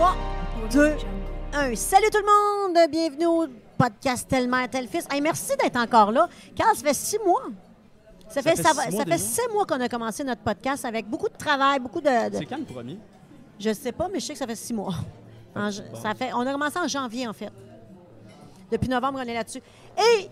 3, 2, 1. Salut tout le monde! Bienvenue au podcast Telle Mère, Tel Fils. Hey, merci d'être encore là. Carl, ça fait six mois. Ça, fait, fait ça, six va- mois ça fait six mois qu'on a commencé notre podcast avec beaucoup de travail, beaucoup de. de- C'est quand le premier? je sais pas, mais je sais que ça fait six mois. En j- ça fait, on a commencé en janvier, en fait. Depuis novembre, on est là-dessus. Et,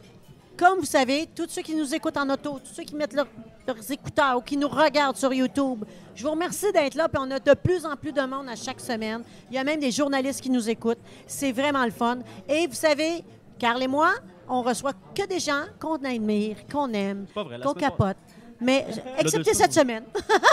comme vous savez, tous ceux qui nous écoutent en auto, tous ceux qui mettent leur- leurs écouteurs ou qui nous regardent sur YouTube, je vous remercie d'être là. Puis on a de plus en plus de monde à chaque semaine. Il y a même des journalistes qui nous écoutent. C'est vraiment le fun. Et vous savez, Carl et moi, on reçoit que des gens qu'on admire, qu'on aime, qu'on capote. Mais, excepté cette semaine.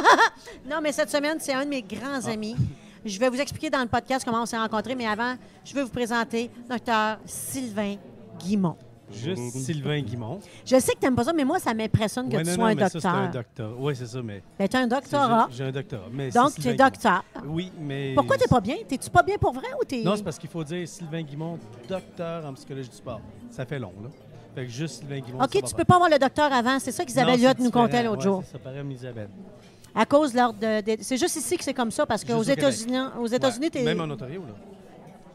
non, mais cette semaine, c'est un de mes grands amis. Je vais vous expliquer dans le podcast comment on s'est rencontrés, mais avant, je vais vous présenter Dr. Sylvain Guimont. Juste Sylvain Guimont. Je sais que tu n'aimes pas ça, mais moi, ça m'impressionne que Ouais, tu non, sois non, un mais ça, c'est un docteur. docteur. Oui, c'est ça, mais. Ben, tu as un c'est doctorat, J'ai un doctorat. Mais donc tu es docteur. Oui, mais. Pourquoi tu pas bien? T'es-tu pas bien pour vrai ou t'es... Non, c'est parce qu'il faut dire Sylvain Guimont, docteur en psychologie du sport. Ça fait long, là. Fait que juste Sylvain Guimont. OK, tu peux pas avoir le docteur avant. C'est ça qu'Isabelle Huot nous contait l'autre jour. Ça paraît comme Isabelle. À cause de l'ordre de... C'est juste ici que c'est comme ça, parce qu'aux Juste au Québec. États-Unis, aux États-Unis, Ouais, t'es... Même en Ontario, là.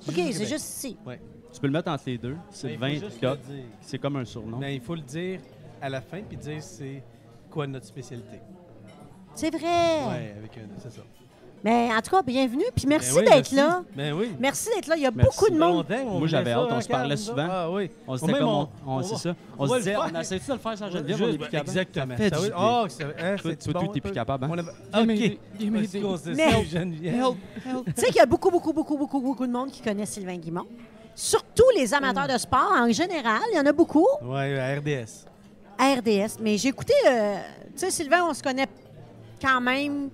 OK, c'est juste ici. Ouais. Tu peux le mettre entre les deux. Doc. le dire. C'est comme un surnom. Mais il faut le dire à la fin, puis dire c'est quoi notre spécialité. C'est vrai. Ouais, avec un. C'est ça. Mais en tout cas, bienvenue, puis merci Ben oui, d'être là. Ben oui. Merci d'être là. Il y a Merci. beaucoup de Ça fait monde. Moi, j'avais ça, hâte, on se parlait souvent. Ah oui. On se disait comme on, on- on, c'est ça. on On se disait, on essaie-tu de le faire sans Geneviève? On est plus capable. Exactement. Fais Ça du oui. bien. Ah, c'est- hein, Toi, toi, bon, t'es plus capable, hein? On avait- OK. Mais-. Tu sais qu'il y a beaucoup, beaucoup, beaucoup, beaucoup, beaucoup de monde qui connaît Sylvain Guimont. Surtout les amateurs de sport en général. Il y en a beaucoup. Ouais, à RDS. À RDS. Mais j'ai écouté, euh, tu sais, Sylvain, on se connaît quand même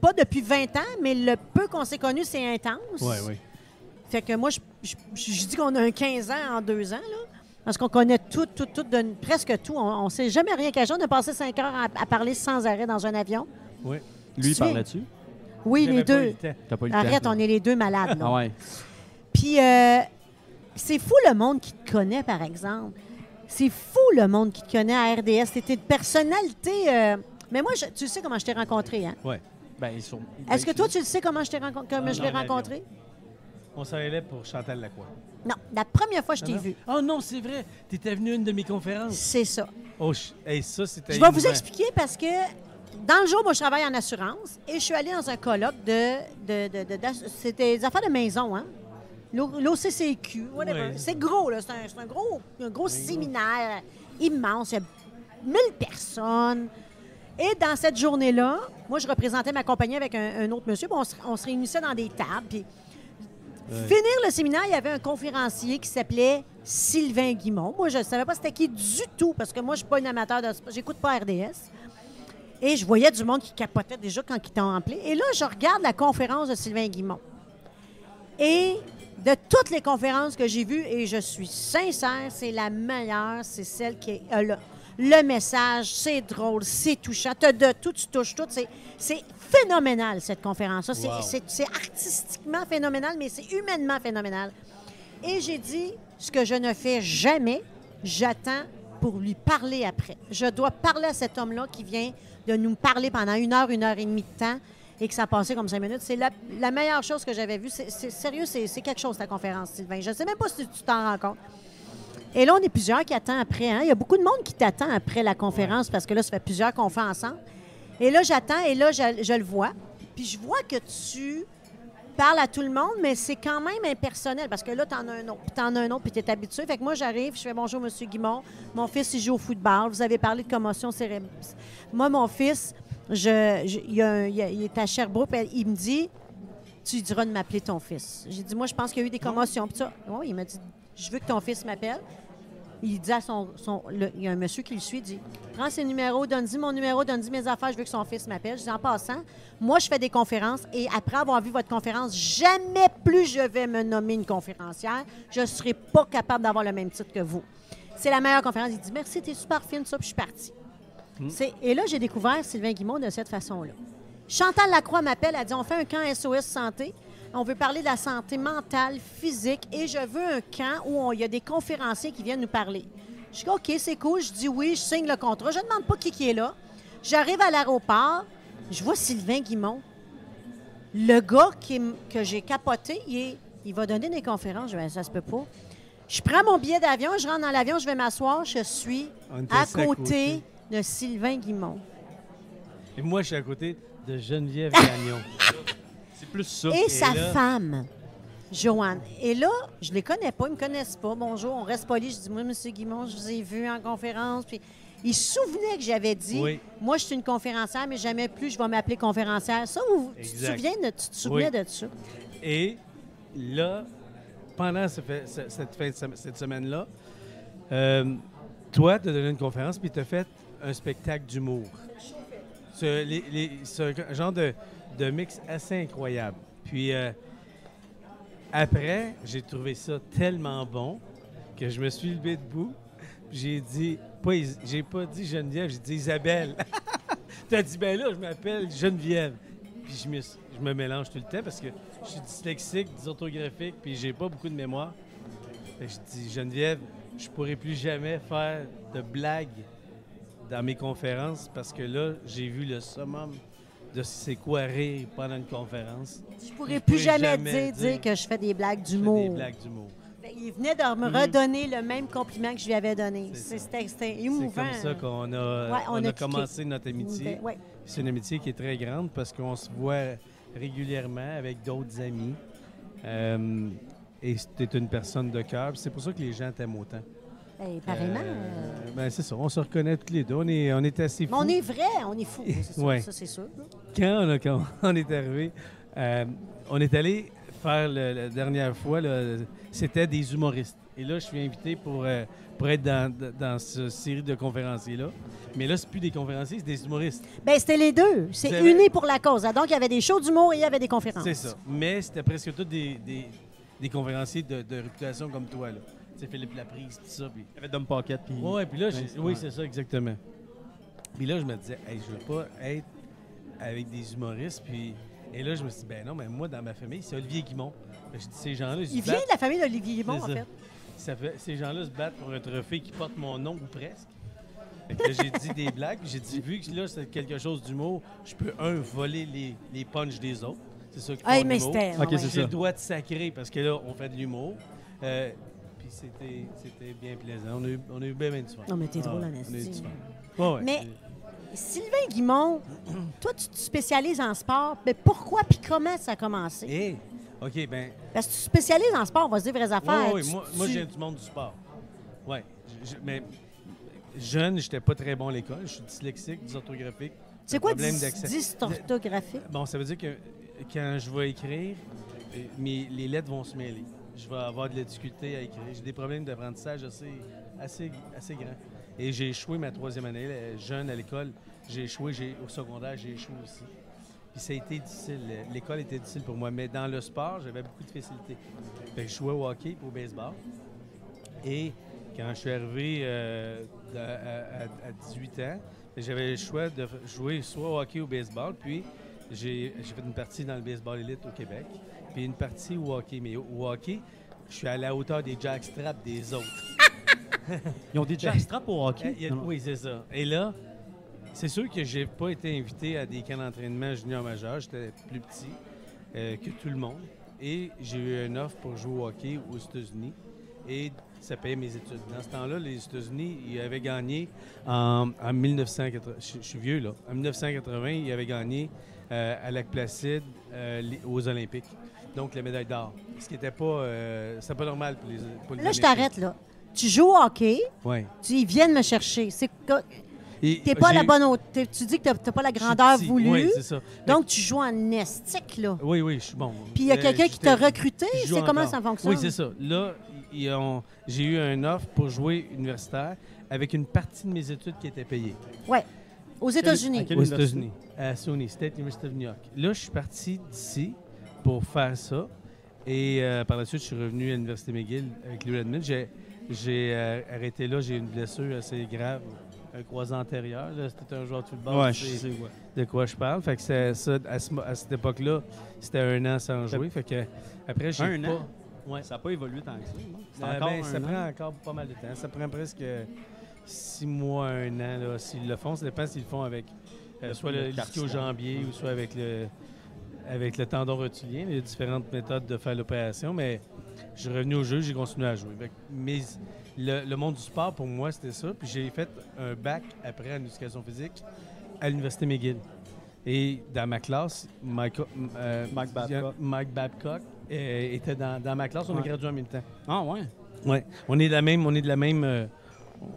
pas depuis 20 ans, mais le peu qu'on s'est connu, c'est intense. Oui, oui. Fait que moi, je, je- je dis qu'on a un 15 ans en deux ans, là. Parce qu'on connaît tout, tout, tout, de- presque tout. On ne sait jamais rien cacher. On a passé cinq heures à, à parler sans arrêt dans un avion. oui. Lui, il parlait-tu? Oui, les J'avais pas eu deux. le temps. T'as pas eu le temps. Arrête, on est les deux malades. là. Ah ouais. Puis, euh, c'est fou le monde qui te connaît, par exemple. C'est fou le monde qui te connaît à RDS. C'était une personnalité. euh, Mais moi, je- tu sais comment je t'ai rencontré, hein? Ouais. Ben, sur- Est-ce que toi, tu le sais comment je t'ai comment Ah, je l'ai rencontré? On s'en allait pour Chantal Lacroix. Non, la première fois que je t'ai vu, Oh non, c'est vrai. Tu étais venu à une de mes conférences. c'est ça. Oh, hey, ça, c'était. Je vais vous expliquer parce que dans le jour, moi, je travaille en assurance et je suis allée dans un colloque de. de, de- C'était des affaires de maison, hein? L'O- L'OCCQ, whatever. C'est gros, là. C'est un, gros, un gros séminaire immense. Il y a 1000 personnes. Et dans cette journée-là, moi, je représentais ma compagnie avec un, un autre monsieur. puis on, se, on se réunissait dans des tables. Puis, finir le séminaire, il y avait un conférencier qui s'appelait Sylvain Guimont. Moi, je ne savais pas c'était qui du tout, parce que moi, je ne suis pas une amateur de sport. J'écoute pas RDS. Et je voyais du monde qui capotait déjà quand ils t'ont appelé. Et là, je regarde la conférence de Sylvain Guimont. Et de toutes les conférences que j'ai vues, et je suis sincère, c'est la meilleure, c'est celle qui est euh, le, le message, c'est drôle, c'est touchant, t'as de tout, tu touches tout. C'est, phénoménal, cette conférence-là. Wow. c'est artistiquement phénoménal, mais c'est humainement phénoménal. Et j'ai dit, ce que je ne fais jamais, j'attends pour lui parler après. Je dois parler à cet homme-là qui vient de nous parler pendant une heure, une heure et demie de temps et que ça a passé comme cinq minutes. C'est la, la meilleure chose que j'avais vue. C'est, sérieux, c'est, quelque chose, ta conférence, Sylvain. Je ne sais même pas si tu t'en rends compte. Et là, on est plusieurs qui attendent après. hein. Il y a beaucoup de monde qui t'attend après la conférence parce que là, ça fait plusieurs qu'on fait ensemble. Et là, j'attends et là, je, je le vois. Puis je vois que tu parles à tout le monde, mais c'est quand même impersonnel parce que là, tu en as un autre, puis tu en as un autre, puis tu es habitué. Fait que moi, j'arrive, je fais bonjour, M. Guimont. Mon fils, il joue au football. Vous avez parlé de commotion cérébrale. Moi, mon fils, je, je- il, y a un- il y a- il est à Sherbrooke, il me dit Tu diras de m'appeler ton fils. J'ai dit Moi, je pense qu'il y a eu des commotions. Puis ça, oui, il m'a dit Je veux que ton fils m'appelle. Il dit à son. son- le- il y a un monsieur qui le suit, il dit Prends ses numéros, donne-y mon numéro, donne-y mes affaires, je veux que son fils m'appelle. Je dis En passant, moi, je fais des conférences et après avoir vu votre conférence, jamais plus je vais me nommer une conférencière. Je ne serai pas capable d'avoir le même titre que vous. C'est la meilleure conférence. Il dit Merci, t'es super fine, ça, puis je suis partie. C'est- Et là, j'ai découvert Sylvain Guimond de cette façon-là. Chantal Lacroix m'appelle, elle dit On fait un camp SOS Santé. On veut parler de la santé mentale, physique, et je veux un camp où il y a des conférenciers qui viennent nous parler. Je dis OK, c'est cool. Je dis oui, je signe le contrat. Je ne demande pas qui, qui est là. J'arrive à l'aéroport, je vois Sylvain Guimond. Le gars qui que j'ai capoté, il, est- il va donner des conférences. Je dis, Ben, ça se peut pas. Je prends mon billet d'avion, je rentre dans l'avion, je vais m'asseoir, je suis à côté de Sylvain Guimont. Et moi, je suis à côté de Geneviève Gagnon. C'est plus ça. Et sa là- femme, Joanne. Et là, je les connais pas, ils me connaissent pas. Bonjour, on reste poli. Je dis, moi, M. Guimont, je vous ai vu en conférence. Puis, il se souvenait que j'avais dit, Oui. moi, je suis une conférencière, mais jamais plus je vais m'appeler conférencière. Ça, vous, tu te souviens de, tu te souvenais Oui. de ça? Et là, pendant ce cette, fin de sem- cette semaine-là, euh, toi, tu as donné une conférence puis tu as fait un spectacle d'humour. C'est un genre de, mix assez incroyable. Puis euh, après, j'ai trouvé ça tellement bon que je me suis levé debout. J'ai dit, pas, j'ai pas dit Geneviève, j'ai dit Isabelle. tu as dit, ben là, je m'appelle Geneviève. Puis je me, je me mélange tout le temps parce que je suis dyslexique, dysorthographique, puis j'ai pas beaucoup de mémoire. Je dis, Geneviève, je pourrai plus jamais faire de blagues dans mes conférences parce que là, j'ai vu le summum de c'est quoi rire pendant une conférence. Je pourrais plus pourrais jamais, jamais dire, dire que je fais des blagues d'humour. Des blagues d'humour. Fait, Il venait de me Mhm. redonner le même compliment que je lui avais donné. C'était c'était C'est émouvant. comme ça qu'on a, Ouais, on on a commencé notre amitié. Ouais. C'est une amitié qui est très grande parce qu'on se voit régulièrement avec d'autres amis. Euh, et c'était une personne de cœur. C'est pour ça que les gens t'aiment autant. Ben, euh, ben, c'est ça, on se reconnaît tous les deux. On est, on est assez mais fous. on est vrai, on est fou. c'est Ouais. Ça, c'est sûr. Quand on, a- quand on est arrivé, euh, on est allé faire le- la dernière fois, c'était des humoristes. Et là, je suis invité pour, euh, pour être dans, dans cette série de conférenciers-là. Mais là, c'est plus des conférenciers, c'est des humoristes. Ben, c'était les deux. C'est avez- uni pour la cause. Donc, il y avait des shows d'humour et il y avait des conférences. C'est ça. Mais c'était presque tous des, des, des conférenciers de, de réputation comme toi. Là. Tu sais, Philippe Laprise, tout ça. Puis... Il y avait Dom Pocket. Puis... Ouais, puis là, Ouais, oui, c'est ça, exactement. Puis là, je me disais, hey, je veux pas être avec des humoristes. Puis... Et là, je me suis dit, ben non, mais moi, dans ma famille, c'est Olivier Guimont. Fait que Je dis, ces gens-là, ils se Il vient battent- de la famille d'Olivier Guimont, en fait. ça fait- ces gens-là se battent pour un trophée qui porte mon nom ou presque. Fait j'ai dit des blagues. J'ai dit, vu que là, c'est quelque chose d'humour, je peux, un, voler les, les punchs des autres. C'est ça qui Hey, font mais l'humour. c'était. Ok, ouais. c'est J'ai le droit de sacrer parce que là, on fait de l'humour. Euh, puis c'était, c'était bien plaisant. On a eu, on a eu bien, bien du fun. Non, mais t'es Ah drôle, ouais, en on a eu du esti. fun. Ouais, ouais, Mais- Sylvain Guimont, toi, tu te spécialises en sport. Mais pourquoi puis comment ça a commencé? Hey, OK, ben Parce que tu te spécialises en sport, on va se dire vraies affaires. Oui, oui, Tu- moi, tu- je viens du monde du sport. Oui. Mais jeune, j'étais pas très bon à l'école. Je suis dyslexique, dysorthographique. C'est quoi problème dys- d'accès. dysorthographique? Bon, ça veut dire que quand je vais écrire, euh, mes, les lettres vont se mêler. Je vais avoir de la difficulté à écrire. J'ai des problèmes d'apprentissage assez, assez, assez grands. Et j'ai échoué ma troisième année, jeune à l'école. J'ai échoué, j'ai, au secondaire, j'ai échoué aussi. Puis ça a été difficile. L'école était difficile pour moi. Mais dans le sport, j'avais beaucoup de facilité. Je jouais au hockey et au baseball. Et quand je suis arrivé euh, à, à- à 18 ans, j'avais le choix de jouer soit au hockey ou au baseball. Puis j'ai fait une partie dans le baseball élite au Québec, puis une partie au hockey. Mais au, hockey, je suis à la hauteur des jackstraps des autres. Ils ont des jackstraps au hockey? A- oui, c'est ça. Et là, c'est sûr que j'ai pas été invité à des camps d'entraînement junior majeur. J'étais plus petit euh, que tout le monde. Et j'ai eu une offre pour jouer au hockey aux États-Unis. Et ça payait mes études. Dans ce temps-là, les États-Unis, ils avaient gagné en, en 1980. Je, je suis vieux, là. En 1980, ils avaient gagné euh, à Lac-Placide euh, les- aux Olympiques. Donc, la médaille d'or. Ce qui n'était pas, euh, c'était pas normal pour les, pour les Là, je t'arrête, là. Tu joues au hockey, Ouais. tu ils viennent me chercher. C'est t'es pas la bonne hauteur. Tu dis que t'as pas la grandeur voulue. Oui, c'est ça. donc, tu joues en estique, là. Oui, oui, je suis bon. Puis il y a Euh, quelqu'un qui t'a recruté? C'est comment ça fonctionne? Oui, c'est ça. Là, ils ont- j'ai eu un offre pour jouer universitaire avec une partie de mes études qui était payée. Ouais. Aux États-Unis. aux? États-Unis, à SUNY, State University of New York. Là, je suis parti d'ici pour faire ça. Et euh, par la suite, je suis revenu à l'Université McGill avec Louis Redmond. J'ai, j'ai euh, arrêté là, j'ai une blessure assez grave, un croisé antérieur. Là, C'était un joueur football. Ouais, tu je sais ouais. de quoi je parle. Fait que c'est ça, à, ce mo- à cette époque-là, c'était un an sans jouer. Fait que après, j'ai Un pas... an? Ouais. Ça n'a pas évolué tant que ça. C'est Euh, encore ben, un ça an? prend encore pas mal de temps. Ça prend presque six mois, un an, là, s'ils le font. Ça dépend s'ils le font avec euh, Le- soit le le au jambier ou soit avec le, avec le tendon rotulien. Il y a différentes méthodes de faire l'opération, mais je suis revenu au jeu, j'ai continué à jouer. Mes- le, le monde du sport, pour moi, c'était ça. Puis j'ai fait un bac après en éducation physique à l'Université McGill. Et dans ma classe, Mike, euh, Mike Babcock. Mike Babcock, euh, était dans, dans ma classe. On Ouais. gradué en même temps. Ah, ouais. Ouais. On est de la même, on est de la même, euh,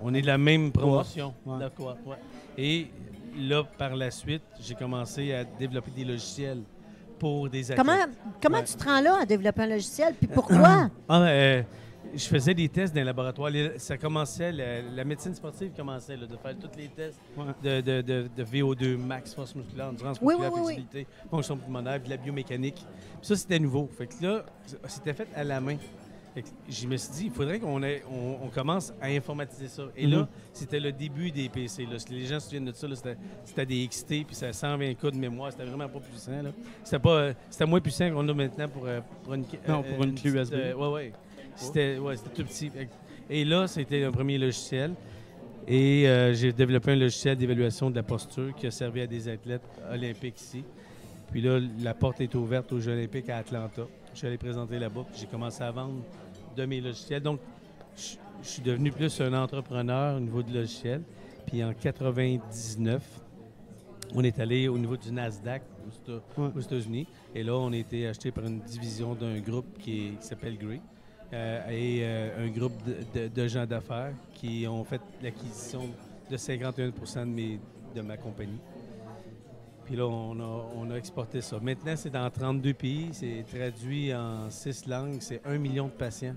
on est de la même promotion. Ouais. ouais. Et là, par la suite, j'ai commencé à développer des logiciels pour des athlètes. Comment, comment Ouais. tu te rends là à développer un logiciel? Puis pourquoi? Ah, euh, je faisais des tests dans les laboratoires. Ça commençait, la, la médecine sportive commençait là, de faire tous les tests de, de- de- de VO2 max, force musculaire, endurance Oui, musculaire, oui, oui, flexibilité, fonction pulmonaire, puis la biomécanique. Puis ça, c'était nouveau. Fait que là, c'était fait à la main. Je me suis dit, il faudrait qu'on ait- on, on commence à informatiser ça. Et Mhm. là, c'était le début des PC. Là. Les gens se souviennent de ça. C'était des XT, puis ça 120 cas de mémoire. C'était vraiment pas puissant. C'était pas, euh, c'était moins puissant qu'on a maintenant pour, euh, pour une, Non, pour une clé petite, USB. euh, ouais, ouais. C'était ouais, tout petit. Et là, c'était un premier logiciel. Et euh, j'ai développé un logiciel d'évaluation de la posture qui a servi à des athlètes olympiques ici. Puis là, la porte est ouverte aux Jeux olympiques à Atlanta. Je suis allé présenter là-bas, puis j'ai commencé à vendre de mes logiciels. Donc, je je suis devenu plus un entrepreneur au niveau du logiciel. Puis en 99, on est allé au niveau du Nasdaq aux Ouais. États-Unis. Et là, on a été acheté par une division d'un groupe qui, s'appelle Grey. euh, et euh, un groupe de, de- de gens d'affaires qui ont fait l'acquisition de 51 de, mes, de ma compagnie. Puis là, on a, on a exporté ça. Maintenant, c'est dans 32 pays. C'est traduit en six langues. C'est un million de patients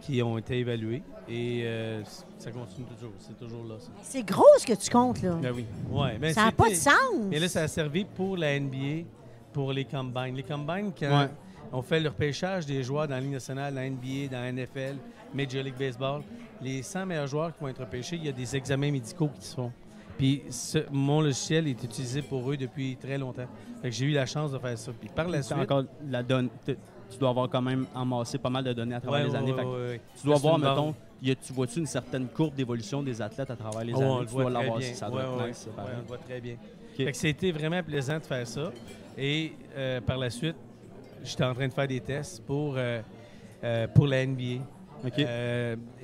qui ont été évalués. Et euh, ça continue toujours. C'est toujours là. ça. C'est gros ce que tu comptes, là. Ben oui. Ouais, ben ça n'a pas de sens. Mais là, ça a servi pour la NBA, pour les combines. Les combines, quand Ouais. on fait le repêchage des joueurs dans la Ligue nationale, dans la NBA, dans la NFL, Major League Baseball, les 100 meilleurs joueurs qui vont être repêchés, il y a des examens médicaux qui se font. Puis ce- mon logiciel est utilisé pour eux depuis très longtemps. Fait que j'ai eu la chance de faire ça. Puis par la suite... encore la donne. Tu dois avoir quand même amassé pas mal de données à travers Ouais, les années. ouais, ouais. Tu dois voir, mettons, y a- tu vois-tu une certaine courbe d'évolution des athlètes à travers les Oh, on années? le Tu voit dois l'avoir ça doit être nice, on le voit très bien. Fait que c'était vraiment plaisant de faire ça. Et euh, par la suite, j'étais en train de faire des tests pour, euh, euh, pour la NBA.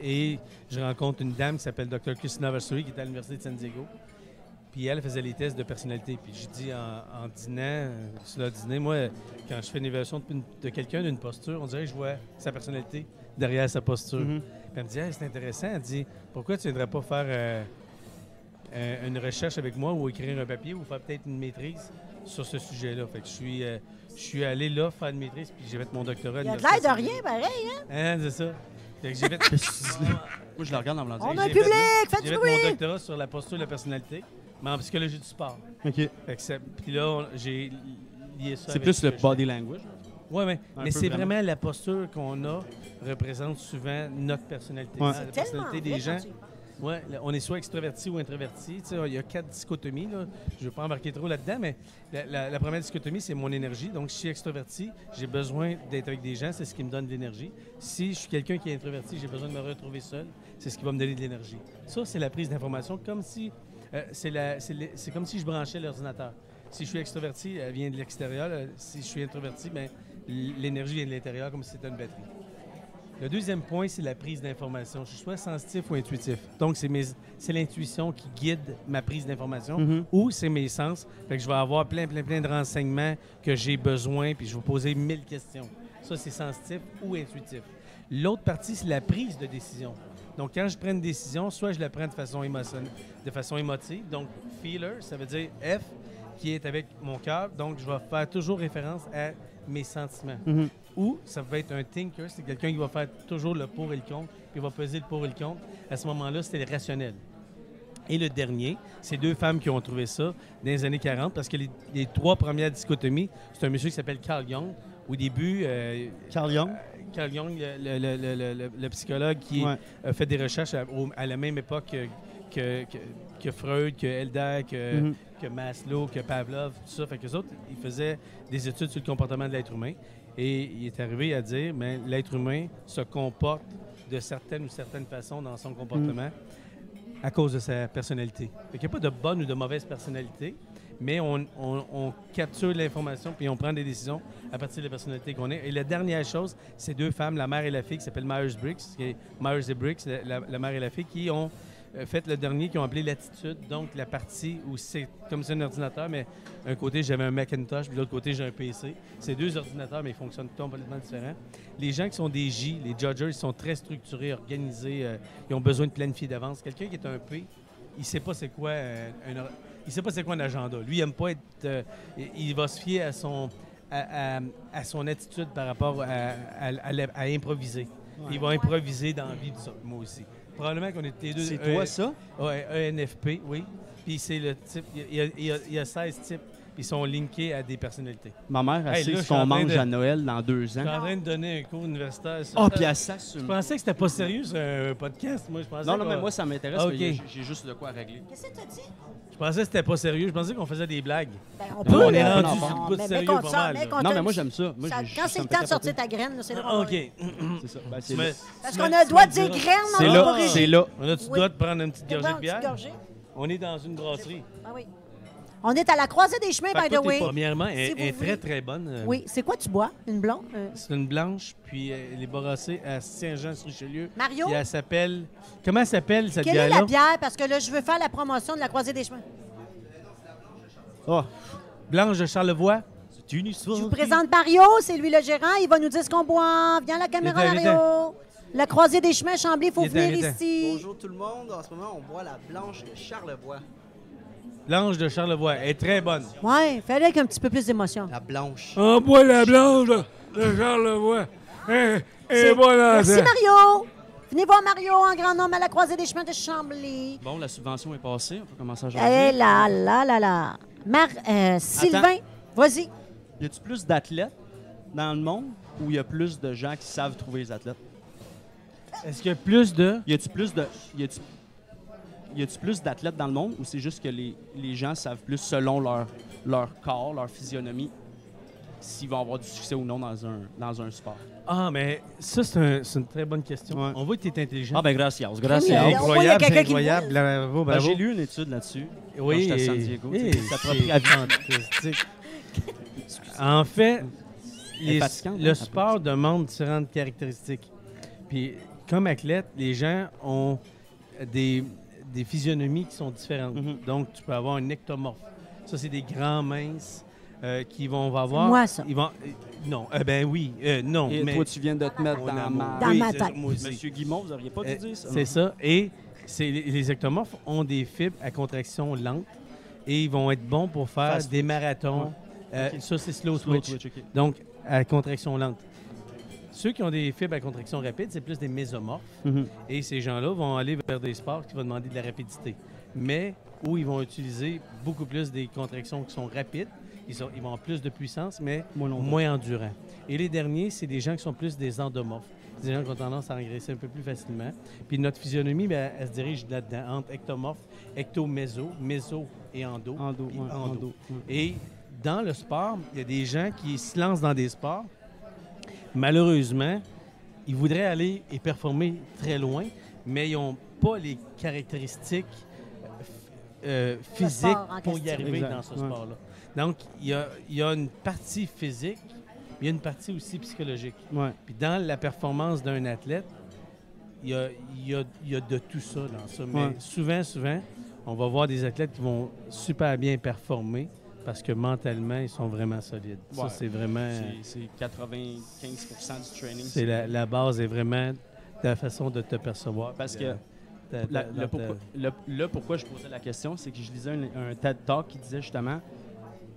Et je rencontre une dame qui s'appelle Dr. Christina Versuri, qui est à l'Université de San Diego. Puis elle faisait les tests de personnalité. Puis j'ai dit en, en dînant, euh, sur le dîner, moi, quand je fais une évaluation de, de quelqu'un d'une posture, on dirait que je vois sa personnalité derrière sa posture. Mhm. Puis elle me dit, Hey, c'est intéressant. Elle dit, pourquoi tu ne viendrais pas faire euh, euh, une recherche avec moi ou écrire un papier ou faire peut-être une maîtrise sur ce sujet-là? Fait que je suis, euh, je suis allé là faire une maîtrise puis j'ai fait mon doctorat. à Il y a de l'air de rien, pareil. Diego. Hein, c'est ça. Fait que j'ai fait, Moi, je le regarde en me On a un j'ai public, fait- faites j'ai du fait bruit. mon doctorat sur la posture et la personnalité, mais en psychologie du sport. OK. Puis là, j'ai lié ça C'est plus le body language? Oui, Mais peu c'est vraiment. vraiment la posture qu'on a représente souvent notre personnalité. Ouais. La personnalité des gens. Ouais, là, on est soit extraverti ou introverti. Tu sais, il y a quatre dichotomies. Là. Je ne veux pas embarquer trop là-dedans, mais la, la- la première dichotomie, c'est mon énergie. Donc, si je suis extraverti, j'ai besoin d'être avec des gens, c'est ce qui me donne de l'énergie. Si je suis quelqu'un qui est introverti, j'ai besoin de me retrouver seul, c'est ce qui va me donner de l'énergie. Ça, c'est la prise d'information, comme si euh, c'est comme si je branchais l'ordinateur. Si je suis extraverti, elle vient de l'extérieur. Euh, Si je suis introverti, ben, l'énergie vient de l'intérieur, comme si c'était une batterie. Le deuxième point, c'est la prise d'information. Je suis soit sensitif ou intuitif. Donc, c'est l'intuition qui guide ma prise d'information Mhm. ou c'est mes sens. Fait que je vais avoir plein, plein, plein de renseignements que j'ai besoin, puis je vais poser mille questions. Ça, c'est sensitif ou intuitif. L'autre partie, c'est la prise de décision. Donc, quand je prends une décision, soit je la prends de façon émotionnelle, de façon émotive. Donc, feeler, ça veut dire F, qui est avec mon cœur. Donc, je vais faire toujours référence à mes sentiments. Mhm. Ou ça va être un thinker, c'est quelqu'un qui va faire toujours le pour et le contre, puis il va peser le pour et le contre. À ce moment-là, c'était le rationnel. Et le dernier, c'est deux femmes qui ont trouvé ça dans les années 40, parce que les, les trois premières dichotomies, c'est un monsieur qui s'appelle Carl Jung. Au début, euh, Carl Jung? Carl Jung, le, le- le- le- psychologue qui Ouais. a fait des recherches à, au- à la même époque que, que- que- que Freud, que Elder, que, Mhm. que Maslow, que Pavlov, tout ça. Fait que autres, ils faisaient des études sur le comportement de l'être humain. Et il est arrivé à dire, mais l'être humain se comporte de certaines ou certaines façons dans son comportement à cause de sa personnalité. Fait qu'il n'y a pas de bonne ou de mauvaise personnalité, mais on, capture l'information puis on prend des décisions à partir de la personnalité qu'on est. Et la dernière chose, c'est deux femmes, la mère et la fille, qui s'appellent Myers-Briggs, qui est Myers et Briggs, la, mère et la fille, qui ont euh, fait le dernier, qui ont appelé l'attitude, donc la partie où c'est comme c'est un ordinateur, mais un côté j'avais un Macintosh, puis l'autre côté j'ai un PC. C'est deux ordinateurs, mais ils fonctionnent complètement différents. Les gens qui sont des J, les judgers, ils sont très structurés, organisés, euh, ils ont besoin de planifier d'avance. Quelqu'un qui est un P, il sait pas c'est quoi euh, un, or- il sait pas c'est quoi un agenda. Lui, il aime pas être. euh, il- va se fier à son à, à- à son attitude par rapport à, à- improviser. Il va improviser dans la vie de ça, moi aussi. Probablement qu'on les deux. C'est euh, toi, ça? Ouais, ENFP, oui. Puis c'est le type. Il y, a, il y a- il y a 16 types, ils sont linkés à des personnalités. Ma mère, elle Hey, sait là, ce je qu'on mange de- à Noël dans deux Je suis ans. en train de donner un cours universitaire. sur Ah, ça. puis elle Je s'assume. pensais que c'était pas sérieux, c'est un podcast. Moi, je pensais Non, non, mais moi, ça m'intéresse. Ah, j'ai- juste de quoi régler. Qu'est-ce que tu dit? Je pensais que c'était pas sérieux. Je pensais qu'on faisait des blagues. Ben, on Non, peut. on est rendu Non, sur le non, de mais- sérieux pas mal, Non, moi, j'aime ça. Moi, ça- j'ai- Quand c'est le temps de sortir ta graine, c'est là. Ah, OK. C'est ça. Ben, c'est. Parce qu'on a doigt me de dire graine, C'est on C'est là. On a-tu Oui. doigt de prendre une petite gorgée de bière? On est dans une brasserie. Ah oui. On est à la croisée des chemins, by the way. Premièrement, elle, Si elle est très, très bonne. Euh, Oui, c'est quoi tu bois? Une blonde? Euh, C'est une blanche, puis euh, elle est brassée à Saint-Jean-sur-Richelieu. Mario? Puis elle s'appelle... Comment elle s'appelle, cette Quelle est la bière? Parce que là, je veux faire la promotion de la croisée des chemins. Ah, Blanche de Charlevoix. c'est une histoire. Je vous présente Mario, c'est lui le gérant. Il va nous dire ce qu'on boit. Viens à la caméra. Mario. La croisée des chemins, Chambly, il faut venir ici. Bonjour tout le monde. En ce moment, on boit la blanche de Charlevoix. Blanche de Charlevoix. Elle est très bonne. Ouais, fallait avec un petit peu plus d'émotion. La blanche. On boit la blanche de Charlevoix. C'est- Merci, Mario. Venez voir Mario en grand nombre à la croisée des chemins de Chambly. Bon, la subvention est passée. On peut commencer à Eh jaser. là, là, là, là. Mar euh, Sylvain, vas-y. Y a-tu plus d'athlètes dans le monde ou y a plus de gens qui savent trouver les athlètes? Est-ce qu'il y a plus de... Y a-tu plus de. Y a-tu y a-tu plus d'athlètes dans le monde ou c'est juste que les, les gens savent plus selon leur, leur corps, leur physionomie, s'ils vont avoir du succès ou non dans un, dans un sport? Ah, mais ça, c'est un- c'est une très bonne question. Ouais. On voit que tu es intelligent. Ah ben gracias, Oui, gracias. a incroyable, c'est qui incroyable. Bravo, Ben. J'ai lu une étude là-dessus. Oui, quand j'étais à San Diego, sais, ça fantastique. En fait, les- hein, le peut. sport demande différentes caractéristiques. Puis, comme athlète, les gens ont des, des physionomies qui sont différentes. Mhm. Donc, tu peux avoir un ectomorphe. Ça, c'est des grands minces euh, qui vont va avoir. Moi, ça. Ils vont, euh, non, eh ben oui, euh, non. Et mais toi, tu viens de te mettre dans ma... Dans Oui, ma tête. Monsieur Guimont, vous n'auriez pas Euh, dû dire ça? C'est ça. Et c'est, les, les ectomorphes ont des fibres à contraction lente et ils vont être bons pour faire Fast des marathons. Euh. Ça, c'est slow, Slow twitch. Donc, à contraction lente. Ceux qui ont des fibres à contraction rapide, c'est plus des mésomorphes. Mhm. Et ces gens-là vont aller vers des sports qui vont demander de la rapidité. Mais où ils vont utiliser beaucoup plus des contractions qui sont rapides. Ils, sont- ils vont avoir plus de puissance, mais Moins moins endurants. Et les derniers, c'est des gens qui sont plus des endomorphes. C'est des gens qui ont tendance à engraisser un peu plus facilement. Puis notre physionomie, ben, elle se dirige là-dedans, entre ectomorphe, ecto-méso, méso et endo. Endo, ouais, endo. endo. Et dans le sport, il y a des gens qui se lancent dans des sports. Malheureusement, ils voudraient aller et performer très loin, mais ils n'ont pas les caractéristiques euh, physiques pour y arriver Exact, dans ce ouais. sport-là. Donc, il y a, il y a une partie physique, mais il y a une partie aussi psychologique. Ouais. Puis dans la performance d'un athlète, il y a, il y a- il y a de tout ça dans ça. Mais Ouais. souvent, souvent, on va voir des athlètes qui vont super bien performer parce que mentalement, ils sont vraiment solides. Ça, c'est vraiment... C'est- C'est 95% du training. C'est la, la base est vraiment de la façon de te percevoir. Parce que La- le, dans ta- pourquoi, le- le pourquoi je posais la question, c'est que je lisais un, un TED Talk qui disait justement,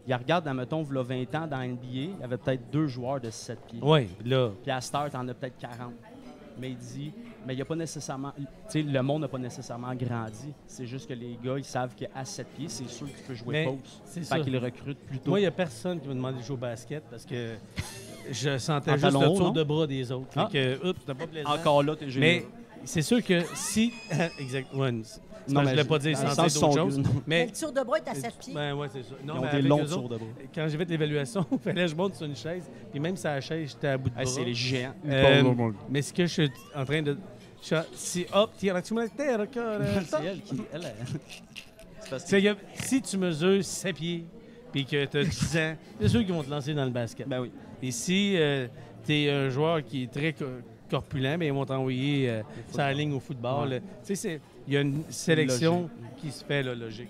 il regarde, mettons, v'là 20 ans dans NBA, il y avait peut-être deux joueurs de 7 pieds. Oui, là, Puis à Star, t'en as peut-être 40. Mais il dit, mais il y a pas nécessairement, tu sais, le monde n'a pas nécessairement grandi. C'est juste que les gars, ils savent qu'à 7 pieds, c'est sûr que tu peux jouer post. c'est ça. qu'ils recrutent plus tôt. moi, il n'y a personne qui m'a demandé de jouer au basket parce que je sentais En juste le tour non? de bras des autres. Ah. Fait que, oups, c'était pas plaisant. Encore là, t'es. Mais c'est sûr que si. exact. C'est- c'est Non, mais je voulais pas dire dans le sans sens dire d'autres choses. Mais Mais. le tour de bras est à 7 pieds. Ben ouais, c'est ça. Ils Non, ont mais des avec longs eux tours autres, de bras. quand j'ai fait l'évaluation, il fallait que je monte sur une chaise. Puis même sur la chaise, j'étais à bout de bras. Hey, c'est les géants. Euh, mais ce que je suis en train de. Si hop, tira-tu la terre, cara? c'est elle qui. Elle, elle- c'est parce que- C'est que si tu mesures 7 pieds, puis que tu as 10 ans, c'est sûr qu'ils vont te lancer dans le basket. Ben oui. Et si tu es un joueur qui est très co- corpulent, ben, ils vont t'envoyer euh, sur la ligne au football. Ouais. Tu sais, c'est- il y a une sélection qui se fait, là, logique.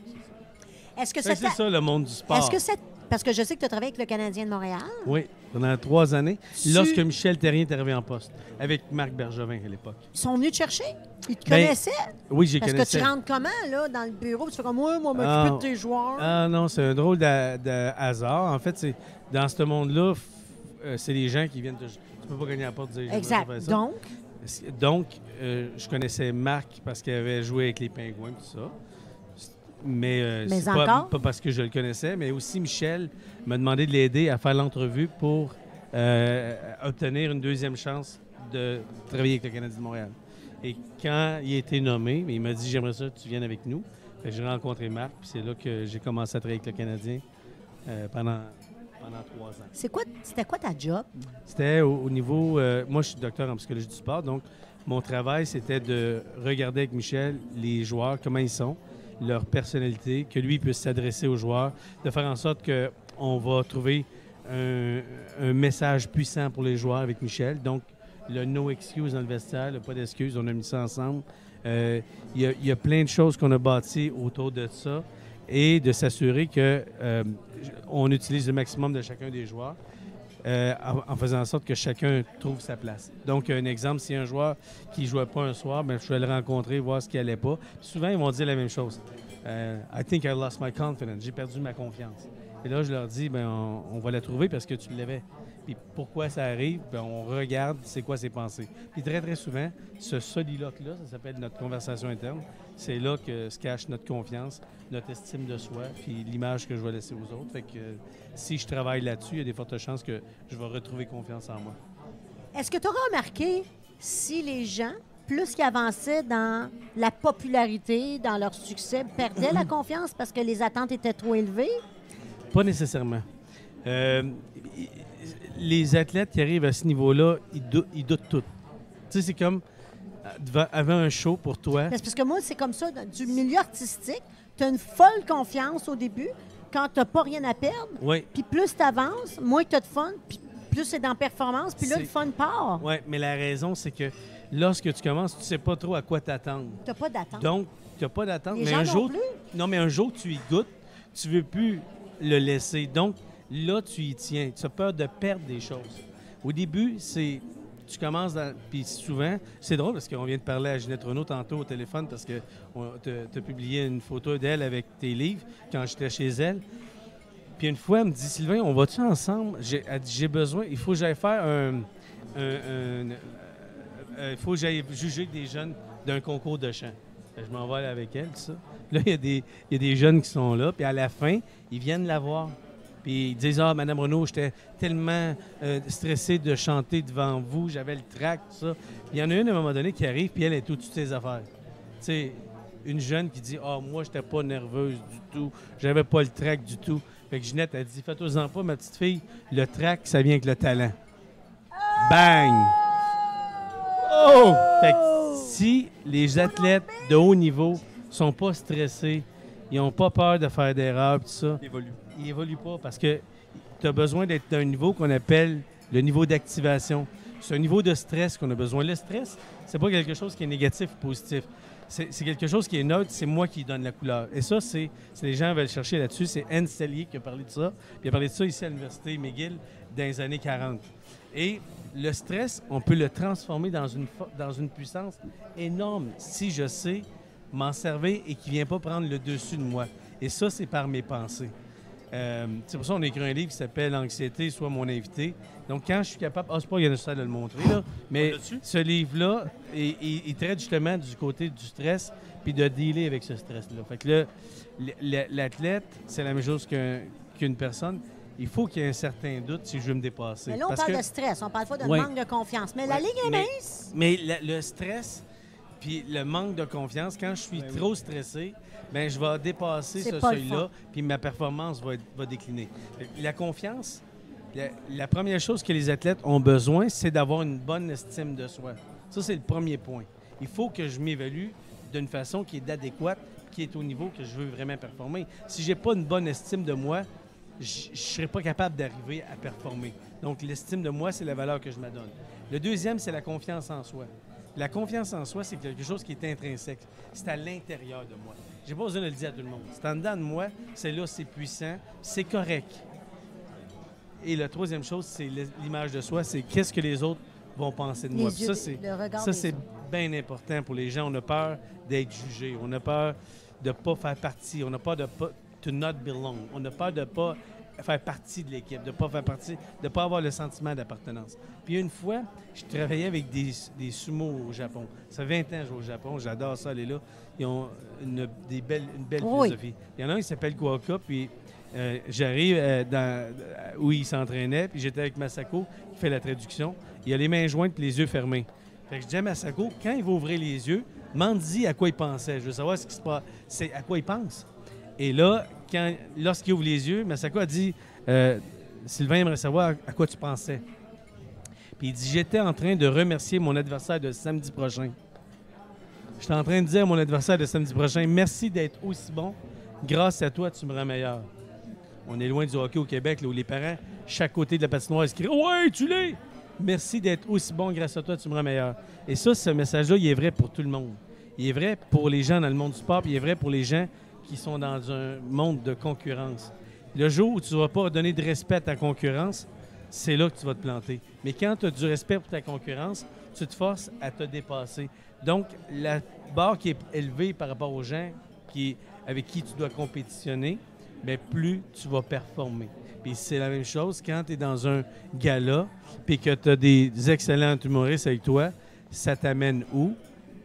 Est-ce que ça C'est ça, le monde du sport. Est-ce que c'est parce que je sais que tu as travaillé avec le Canadien de Montréal. Oui, pendant trois années, Tu- lorsque Michel Terrien est arrivé en poste, avec Marc Bergevin à l'époque. Ils sont venus te chercher? Ils te Ben, connaissaient? Oui, j'ai Parce que tu rentres comment, là, dans le bureau? puis Tu fais comme, moi, moi, m'occuper Ah. de tes joueurs. Ah non, c'est un drôle de, de hasard. En fait, c'est dans ce monde-là, f- euh, c'est les gens qui viennent te... Tu peux pas gagner à la porte dire exact. ça ça. Donc, Donc, euh, je connaissais Marc parce qu'il avait joué avec les Pingouins tout ça. Mais, euh, Mais c'est pas, parce que je le connaissais, mais aussi Michel m'a demandé de l'aider à faire l'entrevue pour euh, obtenir une deuxième chance de travailler avec le Canadien de Montréal. Et quand il a été nommé, il m'a dit J'aimerais ça que tu viennes avec nous. J'ai rencontré Marc, puis c'est là que j'ai commencé à travailler avec le Canadien euh, pendant, pendant trois ans. c'est quoi, c'était quoi ta job? C'était au, au niveau. euh, moi, je suis docteur en psychologie du sport, donc mon travail, c'était de regarder avec Michel les joueurs, comment ils sont, leur personnalité, que lui puisse s'adresser aux joueurs, de faire en sorte qu'on va trouver un, un message puissant pour les joueurs avec Michel. Donc, le no excuse dans le vestiaire, le pas d'excuse, on a mis ça ensemble. Euh, y, il y a plein de choses qu'on a bâties autour de ça et de s'assurer que euh, on utilise le maximum de chacun des joueurs euh, en, faisant en sorte que chacun trouve sa place. Donc, un exemple, si un joueur qui ne jouait pas un soir, ben, je vais le rencontrer, voir ce qui allait pas. souvent, ils vont dire la même chose. Euh, I think I lost my confidence. J'ai perdu ma confiance. Et là, je leur dis, ben, on, on va la trouver parce que tu l'avais. Puis pourquoi ça arrive? Ben, on regarde c'est quoi ses pensées. Puis très, très souvent, ce soliloque-là, ça s'appelle notre conversation interne, c'est là que se cache notre confiance, notre estime de soi, puis l'image que je vais laisser aux autres. Fait que euh, si je travaille là-dessus, il y a des fortes chances que je vais retrouver confiance en moi. Est-ce que tu auras remarqué si les gens, plus qu'ils avançaient dans la popularité, dans leur succès, perdaient la confiance parce que les attentes étaient trop élevées? Pas nécessairement. Euh, les athlètes qui arrivent à ce niveau-là, ils, dou- ils doutent tout. Tu sais, c'est comme euh, avant un show pour toi. C'est parce que moi, c'est comme ça, du milieu artistique, tu as une folle confiance au début quand tu n'as pas rien à perdre. Oui, Puis plus tu avances, moins tu as de fun, puis plus c'est dans performance, puis là, le fun part. ouais, mais la raison, c'est que lorsque tu commences, tu sais pas trop à quoi t'attendre. Tu n'as pas d'attente. Donc, tu n'as pas d'attente. Mais gens un jour, plus. non, mais un jour, tu y goûtes, tu veux plus le laisser. Donc, là, tu y tiens. Tu as peur de perdre des choses. Au début, c'est. Tu commences dans. Puis souvent, c'est drôle parce qu'on vient de parler à Ginette Renault tantôt au téléphone parce que tu as publié une photo d'elle avec tes livres quand j'étais chez elle. Puis une fois, elle me dit Sylvain, on va-tu ensemble? J'ai besoin, il faut que j'aille faire un. euh, il faut que j'aille juger des jeunes d'un concours de chant. Je m'en vais avec elle, tout ça. Là, il y, a des- il y a des jeunes qui sont là, puis à la fin, ils viennent la voir. Puis ils disent Ah, Madame Renaud, j'étais tellement euh, stressé de chanter devant vous, j'avais le trac, tout ça. Il y en a une à un moment donné qui arrive, puis elle est au-dessus de ses affaires. Tu sais, une jeune qui dit Ah, moi, j'étais pas nerveuse du tout, j'avais pas le trac du tout. Fait que Ginette, elle dit Fais-toi-en pas, ma petite fille, le trac, ça vient avec le talent. Bang! Oh! Fait que si les athlètes de haut niveau sont pas stressés, ils n'ont pas peur de faire d'erreurs, tout ça, Évolue. Ils évoluent pas parce que tu as besoin d'être à un niveau qu'on appelle le niveau d'activation. C'est un niveau de stress qu'on a besoin. Le stress, c'est pas quelque chose qui est négatif ou positif. C'est quelque chose qui est neutre, c'est moi qui donne la couleur. Et ça, c'est les gens veulent chercher là-dessus, c'est Anne Sellier qui a parlé de ça. Il a parlé de ça ici à l'Université McGill dans les années 40. Et le stress, on peut le transformer dans une, dans une puissance énorme si je sais m'en servir et qui ne vient pas prendre le dessus de moi. Et ça, c'est par mes pensées. Euh, c'est pour ça qu'on a écrit un livre qui s'appelle L'anxiété, soit mon invité. Donc, quand je suis capable. Ah, c'est pas nécessaire de le montrer, là. Mais ce livre-là, il, il- il traite justement du côté du stress puis de dealer avec ce stress-là. Fait que là, l'athlète, c'est la même chose qu'un- qu'une personne. Il faut qu'il y ait un certain doute si je veux me dépasser. Mais là, on Parce parle que- de stress, on parle pas de Ouais. manque de confiance. Mais la ligne est mais- mince. mais la- le stress, puis le manque de confiance, quand je suis trop stressé, ben je vais dépasser ce seuil-là, puis ma performance va, être- va décliner. La confiance, la, la première chose que les athlètes ont besoin, c'est d'avoir une bonne estime de soi. Ça, c'est le premier point. Il faut que je m'évalue d'une façon qui est adéquate, qui est au niveau que je veux vraiment performer. Si j'ai pas une bonne estime de moi, je ne serais pas capable d'arriver à performer. Donc, l'estime de moi, c'est la valeur que je me donne. Le deuxième, c'est la confiance en soi. La confiance en soi, c'est quelque chose qui est intrinsèque. C'est à l'intérieur de moi. J'ai pas besoin de le dire à tout le monde. C'est en dedans de moi, c'est là, c'est puissant, c'est correct. Et la troisième chose, c'est l'image de soi, c'est qu'est-ce que les autres vont penser de moi. Yeux, ça, c'est ça, bien important pour les gens. On a peur d'être jugé. On a peur de ne pas faire partie. On a peur de pas to not belong. On a peur de ne pas faire partie de l'équipe, de ne pas faire partie, de pas avoir le sentiment d'appartenance. Puis une fois, je travaillais avec des, des sumos au Japon. Ça fait 20 ans que je vais au Japon. J'adore ça, aller là. Ils ont une, des belles, une belle Oui. philosophie. Il y en a un qui s'appelle Kuoka, puis euh, j'arrive euh, dans, euh, où il s'entraînait, puis j'étais avec Masako, qui fait la traduction. Il a les mains jointes et les yeux fermés. Fait que je dis à Masako, quand il va ouvrir les yeux, m'en-dit à quoi il pensait. Je veux savoir ce qui se passe, c'est à quoi il pense. Et là, lorsqu'il ouvre les yeux, Masako a dit euh, Sylvain aimerait savoir à quoi tu pensais. Puis il dit J'étais en train de remercier mon adversaire de samedi prochain. J'étais en train de dire à mon adversaire de samedi prochain Merci d'être aussi bon. Grâce à toi, tu me rends meilleur. On est loin du hockey au Québec, là, où les parents, chaque côté de la patinoire, se crient Ouais, tu l'es Merci d'être aussi bon. Grâce à toi, tu me rends meilleur. Et ça, ce message-là, il est vrai pour tout le monde. Il est vrai pour les gens dans le monde du sport, puis il est vrai pour les gens qui sont dans un monde de concurrence. Le jour où tu ne vas pas donner de respect à ta concurrence, c'est là que tu vas te planter. Mais quand tu as du respect pour ta concurrence, tu te forces à te dépasser. Donc, la barre qui est élevée par rapport aux gens qui, avec qui tu dois compétitionner, mais plus tu vas performer. Puis c'est la même chose quand tu es dans un gala, puis que tu as des excellents humoristes avec toi, ça t'amène où?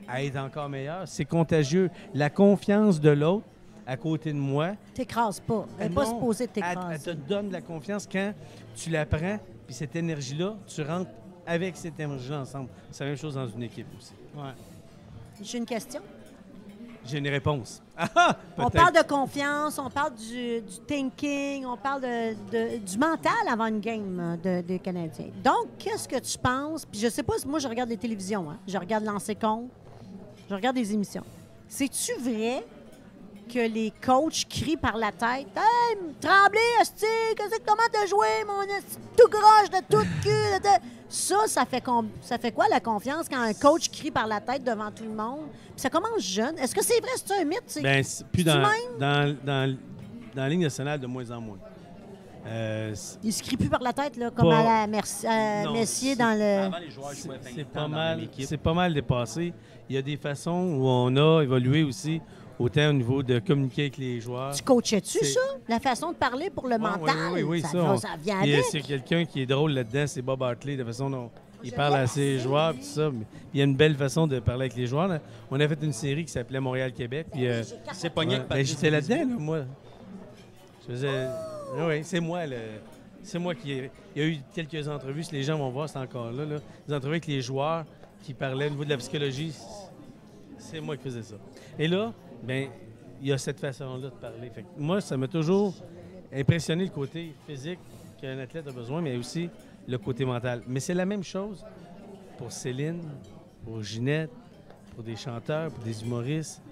À être encore meilleur. C'est contagieux. La confiance de l'autre à côté de moi, T'écrases pas. Elle n'est pas supposée elle, elle t'écraser. te donne de la confiance quand tu la prends, puis cette énergie-là, tu rentres avec cette énergie-là ensemble. C'est la même chose dans une équipe aussi. Ouais. J'ai une question. J'ai une réponse. Ah, On parle de confiance, on parle du, du thinking, on parle de, de- du mental avant une game de, des Canadiens. Donc, qu'est-ce que tu penses? Puis je sais pas, si moi je regarde les télévisions, hein. je regarde lancer compte, je regarde des émissions. C'est-tu vrai que les coachs crient par la tête Hey, Tremblay, Esti, qu'est-ce que- comment t'as joué, mon esti, tout groche de tout cul? de- de- Ça, ça fait, com- ça fait quoi la confiance quand un coach crie par la tête devant tout le monde? Puis ça commence jeune. Est-ce que c'est vrai? C'est un mythe? c'est- c'est plus dans, même? dans, dans, dans la Ligue nationale de moins en moins. Euh, Il se crie plus par la tête, là, comme Pas- à la Merci, à Non, Messier dans le. Avant, les joueurs jouaient 20 c'est pas mal, c'est pas mal dépassé. Il y a des façons où on a évolué aussi, autant au niveau de communiquer avec les joueurs. Tu coachais-tu ça? La façon de parler pour le Ouais, mental? oui, oui, oui, ça, ça, on- ça vient Il y a- avec. C'est quelqu'un qui est drôle là-dedans, c'est Bob Hartley, de la façon dont il parle à ses joueurs, puis tout ça. Mais il y a une belle façon de parler avec les joueurs. là. On a fait une série qui s'appelait Montréal-Québec. Puis, euh, C'est pogné ouais, ben, j'étais là-dedans, là, moi. Je faisais. Ah oui, c'est moi, le... c'est moi qui. ai- Il y a eu quelques entrevues, si les gens vont voir, c'est encore là, là. Des entrevues avec les joueurs qui parlaient au niveau de la psychologie. C'est moi qui faisais ça. Et là, ben, il y a cette façon-là de parler. Fait que moi, ça m'a toujours impressionné le côté physique qu'un athlète a besoin, mais aussi le côté mental. Mais c'est la même chose pour Céline, pour Ginette, pour des chanteurs, pour des humoristes.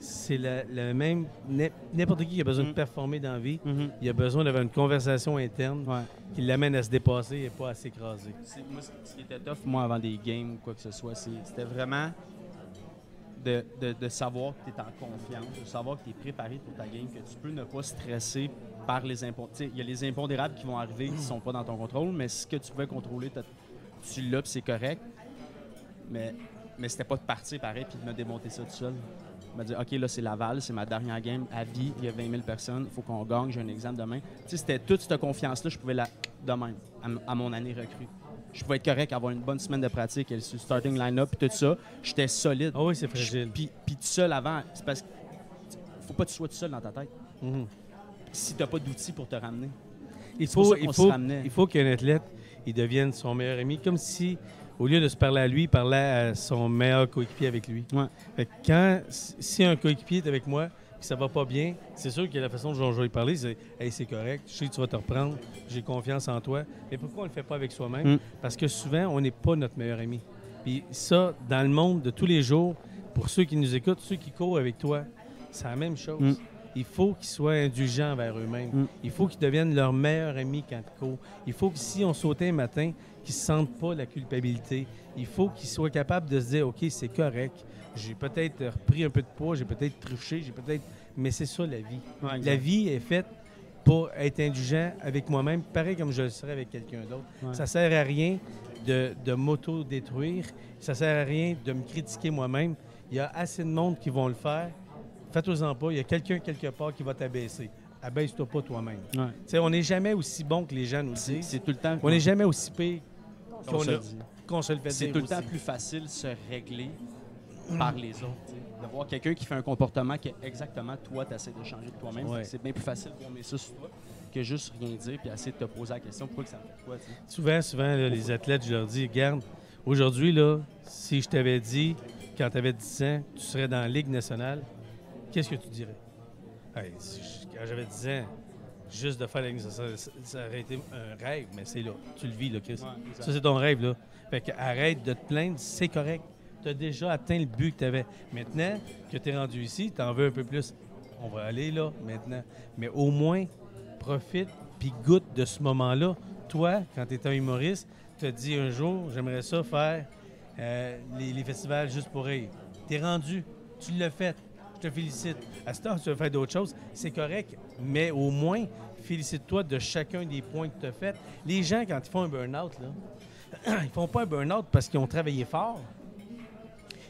C'est la, la même. n'im- N'importe qui qui a besoin de Mm. performer dans la vie, Mhm. il a besoin d'avoir une conversation interne Ouais. qui l'amène à se dépasser et pas à s'écraser. Moi, ce qui était tough, moi, avant des games ou quoi que ce soit, c'était vraiment de, savoir que tu es en confiance, de savoir que tu es préparé pour ta game, que tu peux ne pas stresser par les impondérables. Il y a les impondérables qui vont arriver qui ne sont pas dans ton contrôle, mais ce que tu pouvais contrôler, tu l'as, c'est correct. Mais, mais c'était pas de partir pareil puis de me démonter ça tout seul. Me dire, OK, là, c'est Laval, c'est ma dernière game à vie, il y a 20 000 personnes, il faut qu'on gagne, j'ai un examen demain. Tu sais, c'était toute cette confiance-là, je pouvais la de même, à, à mon année recrue. Je pouvais être correct, avoir une bonne semaine de pratique, le starting line-up, tout ça. J'étais solide. Ah oui, c'est fragile. Puis, puis tout seul avant, c'est parce que faut pas que tu sois tout seul dans ta tête. Mhm. Si t'as pas d'outils pour te ramener. Il faut, il faut, il faut qu'un athlète il devienne son meilleur ami, comme si, au lieu de se parler à lui, il parlait à son meilleur coéquipier avec lui. Ouais. Fait que quand, si un coéquipier est avec moi, ça va pas bien, c'est sûr que la façon dont je vais parler, c'est Hey, c'est correct, je sais que tu vas te reprendre, j'ai confiance en toi. Mais pourquoi on le fait pas avec soi-même? Mm. Parce que souvent, on n'est pas notre meilleur ami. Puis ça, dans le monde de tous les jours, pour ceux qui nous écoutent, ceux qui courent avec toi, c'est la même chose. Mm. il faut qu'ils soient indulgents envers eux-mêmes. Mm. Il faut qu'ils deviennent leur meilleur ami quand ils courent. Il faut que si on sautait un matin, qu'ils ne sentent pas la culpabilité. Il faut qu'ils soient capables de se dire, OK, c'est correct. J'ai peut-être repris un peu de poids, j'ai peut-être triché, j'ai peut-être... Mais c'est ça, la vie. Ouais, La vie est faite pour être indulgent avec moi-même, pareil comme je le serais avec quelqu'un d'autre. Ouais. Ça sert à rien de, de m'auto-détruire. Ça sert à rien de me critiquer moi-même. Il y a assez de monde qui vont le faire. Faites-en pas. Il y a quelqu'un quelque part qui va t'abaisser. Abaisse-toi pas toi-même. Ouais. On n'est jamais aussi bon que les gens nous disent. c'est tout le temps. On n'est jamais aussi pire qu'on se a- le dit. qu'on se le fait C'est tout le temps aussi. plus facile de se régler par les autres. tu sais. De voir quelqu'un qui fait un comportement que exactement toi, tu essaies de changer de toi-même. Ouais. C'est bien plus facile de mettre ça sur toi que juste rien dire puis essayer de te poser la question pourquoi que ça me fait quoi. Souvent, souvent, là, les athlètes, je leur dis, regarde, aujourd'hui, là, si je t'avais dit, quand tu avais 10 ans, tu serais dans la Ligue nationale, qu'est-ce que tu dirais? Hey, si je- quand j'avais 10 ans, juste de faire la Ligue nationale, ça, ça aurait été un rêve, mais c'est là. Tu le vis, là, Chris. Ça, c'est ton rêve, là. Fait que arrête de te plaindre, c'est correct. Tu as déjà atteint le but que tu avais. Maintenant que tu es rendu ici, tu en veux un peu plus. On va aller là, maintenant. Mais au moins, profite puis goûte de ce moment-là. Toi, quand tu es un humoriste, tu as dit un jour, j'aimerais ça faire euh, les, festivals juste pour rire. Tu es rendu, tu l'as fait. Je te félicite. À ce temps, tu veux faire d'autres choses, c'est correct, mais au moins, félicite-toi de chacun des points que tu as fait. Les gens, quand ils font un burn-out, là, ils font pas un burn-out parce qu'ils ont travaillé fort.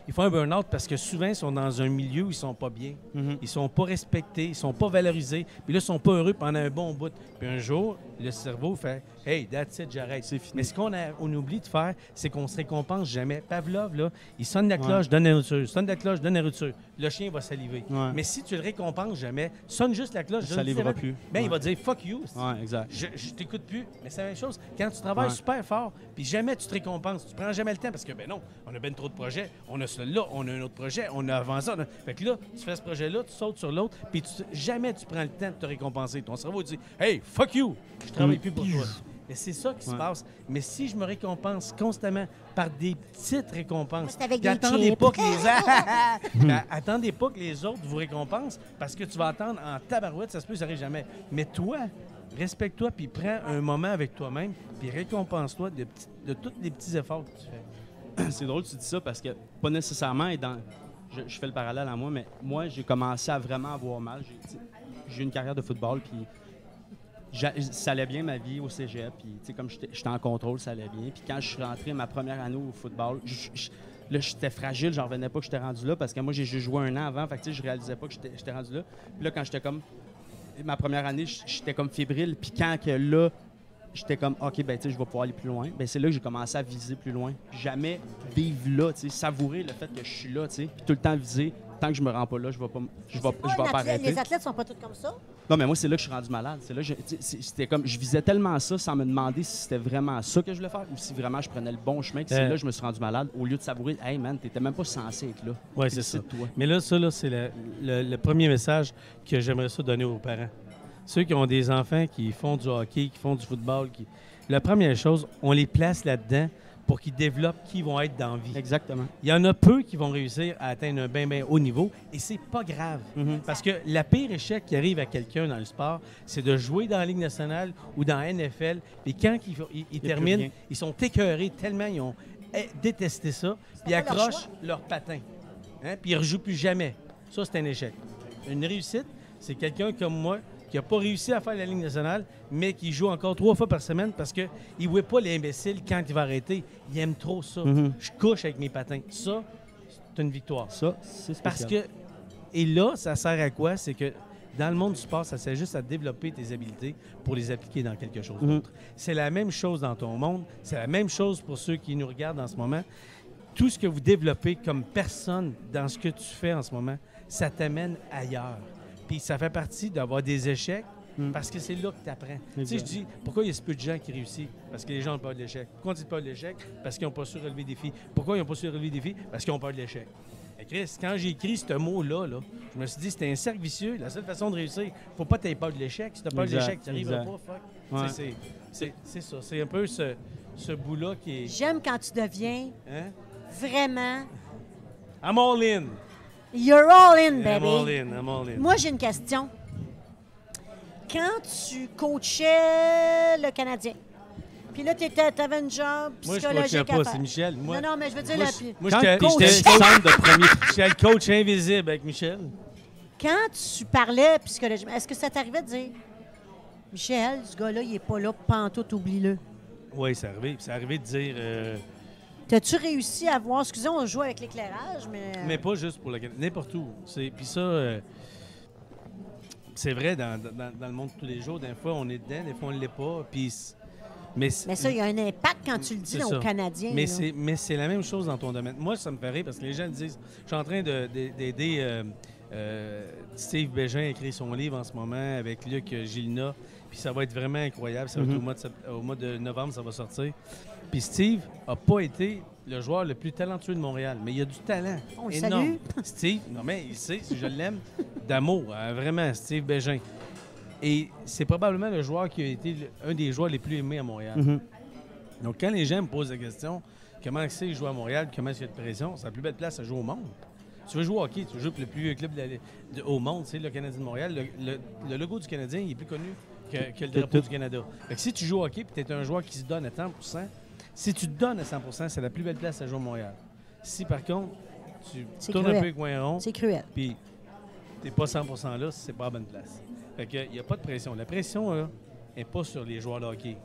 Ils font un burn-out parce que souvent, ils sont dans un milieu où ils sont pas bien. Mhm. Ils sont pas respectés, ils sont pas valorisés. Puis là, ils sont pas heureux pendant un bon bout. Puis un jour, le cerveau fait Hey, that's it, j'arrête. C'est fini. Mais ce qu'on a- on oublie de faire, c'est qu'on se récompense jamais. Pavlov, là, il sonne la cloche, donne la nourriture. Sonne la cloche, donne la nourriture. Le chien va saliver. Ouais. Mais si tu le récompenses jamais, sonne juste la cloche. Ça donne salivera plus. Ben, il va dire fuck you. Ouais, exact. Je, je t'écoute plus. Mais c'est la même chose. Quand tu travailles super fort, puis jamais tu te récompenses, tu prends jamais le temps parce que, ben non, on a bien trop de projets. On a celui-là, on a un autre projet, on a avancé. on a- Fait que là, tu fais ce projet-là, tu sautes sur l'autre, puis tu- jamais tu prends le temps de te récompenser. Ton cerveau dit Hey, fuck you, je travaille Mm. plus pour toi. Et c'est ça qui se passe. Mais si je me récompense constamment par des petites récompenses, C'est avec puis des attendez chips. pas que les Ben, attendez pas que les autres vous récompensent parce que tu vas attendre en tabarouette, ça se peut, ça arrive jamais. Mais toi, respecte-toi puis prends un moment avec toi-même puis récompense-toi de, petits- de tous les petits efforts que tu fais. c'est drôle que tu dis ça parce que pas nécessairement et dans je, je fais le parallèle à moi mais moi j'ai commencé à vraiment avoir mal j'ai une carrière de football puis ça allait bien ma vie au cégep puis comme j'étais en contrôle ça allait bien puis quand je suis rentré ma première année au football là j'étais fragile j'en revenais pas que j'étais rendu là parce que moi j'ai joué un an avant fait que je réalisais pas que j'étais rendu là puis là quand j'étais comme ma première année j'étais comme fébrile puis quand que là j'étais comme OK ben je vais pouvoir aller plus loin. Ben c'est là que j'ai commencé à viser plus loin. Jamais vivre là, tu sais, savourer le fait que je suis là, tu sais, puis tout le temps viser tant que je me rends pas là, je vais pas je vais Pas je vais un pas athlète- arrêter. Les athlètes sont pas tous comme ça? Non mais moi c'est là que je suis rendu malade, c'est là c'était comme je visais tellement ça sans me demander si c'était vraiment ça que je voulais faire ou si vraiment je prenais le bon chemin, c'est Euh. là que je me suis rendu malade au lieu de savourer hey man, t'étais même pas censé être là. Ouais, c'est ça. toi. Mais là, ça, là, c'est le, le- le premier message que j'aimerais ça donner aux parents. Ceux qui ont des enfants qui font du hockey, qui font du football, qui... la première chose, on les place là-dedans pour qu'ils développent qui ils vont être dans la vie. Exactement. Il y en a peu qui vont réussir à atteindre un bien, bien haut niveau et c'est pas grave. Mhm. Parce que la pire échec qui arrive à quelqu'un dans le sport, c'est de jouer dans la Ligue nationale ou dans la NFL. Et quand ils, ils- terminent, ils sont écœurés tellement ils ont eh, détesté ça, puis ils leur accrochent leur patin. Hein, Puis ils ne rejouent plus jamais. Ça, c'est un échec. Une réussite, c'est quelqu'un comme moi qui n'a pas réussi à faire la Ligue nationale, mais qui joue encore trois fois par semaine parce qu'il ne voit pas l'imbécile quand il va arrêter. Il aime trop ça. Mhm. Je couche avec mes patins. Ça, c'est une victoire. Ça, c'est Parce que, et là, ça sert à quoi? C'est que dans le monde du sport, ça sert juste à développer tes habiletés pour les appliquer dans quelque chose Mhm. d'autre. C'est la même chose dans ton monde. C'est la même chose pour ceux qui nous regardent en ce moment. Tout ce que vous développez comme personne dans ce que tu fais en ce moment, ça t'amène ailleurs. Puis ça fait partie d'avoir des échecs Mhm. parce que c'est là que tu apprends. Tu sais, je dis, pourquoi il y a si peu de gens qui réussissent? Parce que les gens ont peur de l'échec. Pourquoi on dit peur de l'échec? Parce qu'ils n'ont pas su relever des défis. Pourquoi ils n'ont pas su relever des défis? Parce qu'ils ont peur de l'échec. Et Chris, quand j'ai écrit ce mot-là, là, je me suis dit, c'était un cercle vicieux. La seule façon de réussir, faut pas que tu peur de l'échec. Si tu peur de l'échec, tu n'arriveras pas. Fuck. Ouais. C'est c'est- c'est ça. C'est un peu ce, ce bout-là qui est. J'aime quand tu deviens Hein? vraiment I'm all in. You're all in, I'm baby. all in, I'm all in. Moi, j'ai une question. Quand tu coachais le Canadien, puis là, tu avais une job Moi, je psychologique coachais à pas, c'est Michel. Moi, Non, non, mais je veux dire, moi, je- moi, Quand j'étais centre de premier j'étais le coach invisible avec Michel. quand tu parlais psychologiquement, est-ce que ça t'arrivait de dire Michel, ce gars-là, il est pas là, pantoute, oublie-le? Oui, c'est arrivé. C'est arrivé de dire... euh, T'as-tu réussi à voir, excusez, on joue avec l'éclairage, mais. Mais pas juste pour le Canada, n'importe où. C'est- Puis ça, euh, c'est vrai dans, dans- dans le monde de tous les jours. Des fois, on est dedans, des fois, on ne l'est pas. Puis, mais, Mais ça, il y a un impact quand tu le dis là, aux Canadiens. mais c'est mais c'est la même chose dans ton domaine. Moi, ça me rire parce que les gens disent Je suis en train de- de- d'aider euh, euh, Steve Bégin à écrire son livre en ce moment avec Luc Gilna. Puis ça va être vraiment incroyable. Ça va être Mhm. au, mois de, au mois de novembre, ça va sortir. Puis Steve a pas été le joueur le plus talentueux de Montréal, mais il a du talent. On le énorme. salue. Steve, non mais il sait, si je l'aime, d'amour, hein, vraiment, Steve Bégin. Et c'est probablement le joueur qui a été un des joueurs les plus aimés à Montréal. Mhm. Donc, quand les gens me posent la question, comment c'est jouer à Montréal, comment est-ce qu'il y a de pression, c'est la plus belle place à jouer au monde. Tu veux jouer au hockey, tu veux jouer pour le plus vieux club de la- de- au monde, c'est le Canadien de Montréal. Le, le- le logo du Canadien, il est plus connu que, que le drapeau du Canada. Fait que si tu joues au hockey et tu es un joueur qui se donne à 100 si tu te donnes à 100% c'est la plus belle place à jouer à Montréal. Si par contre, tu tournes un peu les coins ronds, C'est cruel. puis t'es pas 100% là, c'est pas la bonne place. Fait que il y a pas de pression. La pression, là, est pas sur les joueurs de hockey.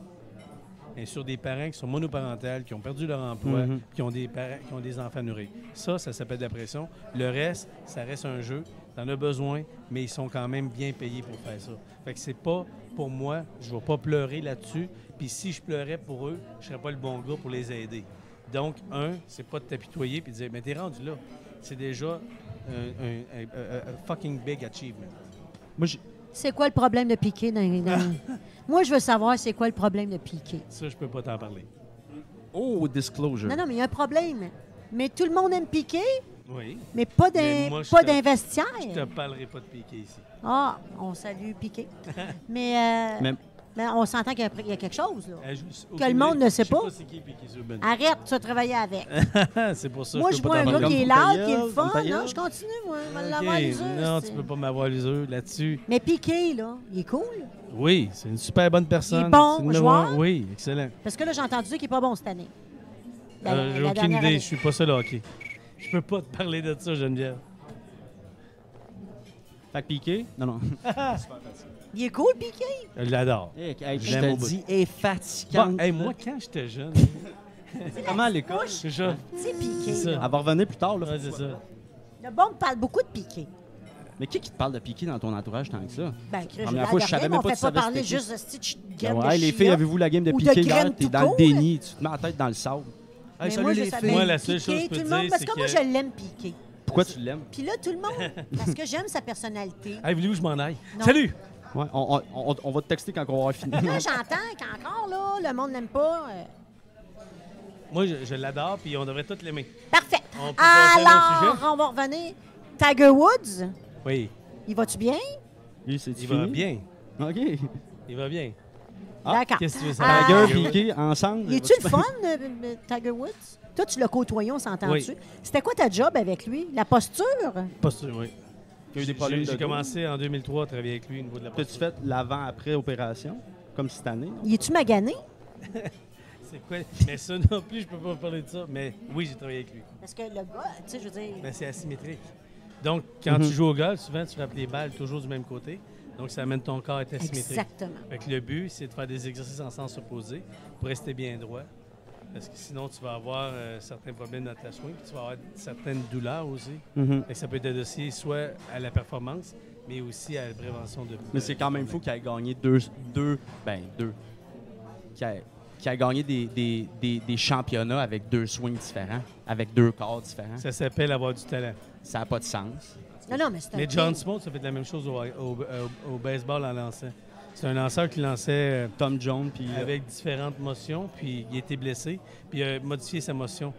Elle est sur des parents qui sont monoparentales, qui ont perdu leur emploi, Mhm. qui, ont des parents, qui ont des enfants nourris. Ça, ça s'appelle de la pression. Le reste, ça reste un jeu. T'en as besoin, mais ils sont quand même bien payés pour faire ça. Fait que c'est pas, pour moi, je vais pas pleurer là-dessus. Puis si je pleurais pour eux, je serais pas le bon gars pour les aider. Donc, un, c'est pas de t'apitoyer puis de dire, mais t'es rendu là. C'est déjà un, un- un- un- un fucking big achievement. Moi, C'est quoi le problème de Piqué dans, dans- Moi, je veux savoir c'est quoi le problème de Piqué. Ça, je peux pas t'en parler. Oh, disclosure. Non, non, mais il y a un problème. Mais tout le monde aime Piqué, Oui. mais pas moi, je pas te- parlerai pas de piqué ici. Ah, on salue Piqué. mais, euh, Mais- mais on s'entend qu'il y a- il y a quelque chose, là. Je- Que le monde ne sait pas. Arrête, tu vas travailler avec. c'est pour ça moi, que je vois un gars qui est là, qui est le fun. Non, je continue, moi. Non, tu peux pas m'avoir les œufs là-dessus. Mais Piqué, là, il est cool. Oui, c'est une super bonne personne. Il est bon joueur? Oui, excellent. Parce que là, j'ai entendu dire qu'il n'est pas bon cette année. La- Euh, J'ai aucune dernière idée, année. je suis pas seul au hockey. Je peux pas te parler de ça, Geneviève. Fait que Piqué? Non, non. Il est cool, Piqué. Je l'adore. Hey, hey, Je te dis, est fatigante. Bon, hey, là. moi, quand j'étais jeune, comment à l'école? c'est ça. C'est Piqué. Ça. Elle va revenir plus tard. Là. Ouais, c'est ça. Le bon parle beaucoup de Piqué. Mais qui qui te parle de Piqué dans ton entourage tant que ça? Ben, Première je fois, je savais même on pas fait que pas parler juste de stitch Ah graine ouais, de les chia. filles, avez-vous la game de ou de Piqué? hier? T'es dans le déni, tu te mets la tête dans le sable. Hey, salut moi, les filles. Moi, la seule chose que je peux dire, parce que moi, que- je l'aime Piqué. Pourquoi tu l'aimes? Puis là, tout le monde, parce que j'aime sa personnalité. Hey, voulez-vous que je m'en aille? Salut! Ouais, on, on- on- on va te texter quand on va avoir fini. Là, j'entends qu'encore, là, le monde n'aime pas. euh, Moi, je, je l'adore, puis on devrait tous l'aimer. Parfait. On peut Alors, on va revenir. Tiger Woods, Oui, il va-tu bien? Lui, c'est il va bien. OK. Il va bien. Ah, D'accord. Qu'est-ce que tu veux savoir? Tiger, Piqué, ensemble. Il est-tu le fun, euh, euh, Tiger Woods? Toi, tu l'as côtoyé, on s'entend-tu? Oui. C'était quoi ta job avec lui? La posture? Sûr, oui. Il y a eu des J'ai- problèmes J'ai de dos. commencé en 2003 à travailler avec lui au niveau de la T'as-tu fait l'avant-après opération? Comme cette année? Il est-tu magané? C'est quoi? Mais ça non plus, je peux pas parler de ça. Mais oui, j'ai travaillé avec lui. Parce que le gars, tu sais, je veux dire. Mais c'est asymétrique. Donc, quand tu joues au golf, souvent, tu frappes les balles toujours du même côté. Donc, ça amène ton corps à être asymétrique. Exactement. Fait que le but, c'est de faire des exercices en sens opposé pour rester bien droit. Parce que sinon, tu vas avoir euh, certains problèmes dans ta swing, puis tu vas avoir certaines douleurs aussi. Mhm. Fait que ça peut être associé soit à la performance, mais aussi à la prévention de. Mais c'est quand même fou qu'il ait gagné deux, deux ben deux, qu'il ait, qu'il ait gagné des, des, des, des championnats avec deux swings différents, avec deux corps différents. Ça s'appelle avoir du talent. Ça n'a pas de sens. Non, non, mais c'est un Mais John kid. Smoltz a fait la même chose au, au- au- au baseball en lançant. C'est un lanceur qui lançait euh, Tom Jones, puis avec différentes motions, puis il été blessé, puis il a modifié sa motion.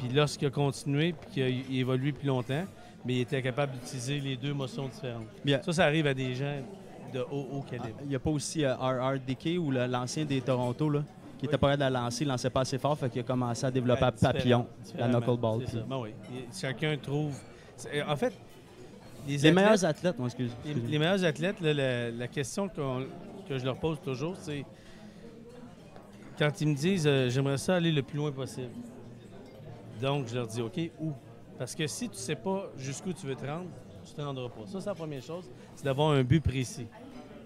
Puis lorsqu'il a continué, puis qu'il a il a évolué plus longtemps, mais il était capable d'utiliser les deux motions différentes. Bien. Ça, ça arrive à des gens de haut, haut Ah, calibre. Il n'y a pas aussi euh, R.R. Dickey ou l'ancien des Toronto, là, qui était pas la lancer, il lançait pas assez fort, fait qu'il a commencé à développer Ouais, à papillon, la knuckleball. C'est puis- ça. Ben oui. Chacun trouve. En fait, les athlètes- meilleurs athlètes, excuse. Les, excuse. les meilleurs athlètes, là, la, la question que je leur pose toujours, c'est quand ils me disent euh, j'aimerais ça aller le plus loin possible. Donc, je leur dis OK, où? Parce que si tu sais pas jusqu'où tu veux te rendre, tu te rendras pas. Ça, c'est la première chose, c'est d'avoir un but précis.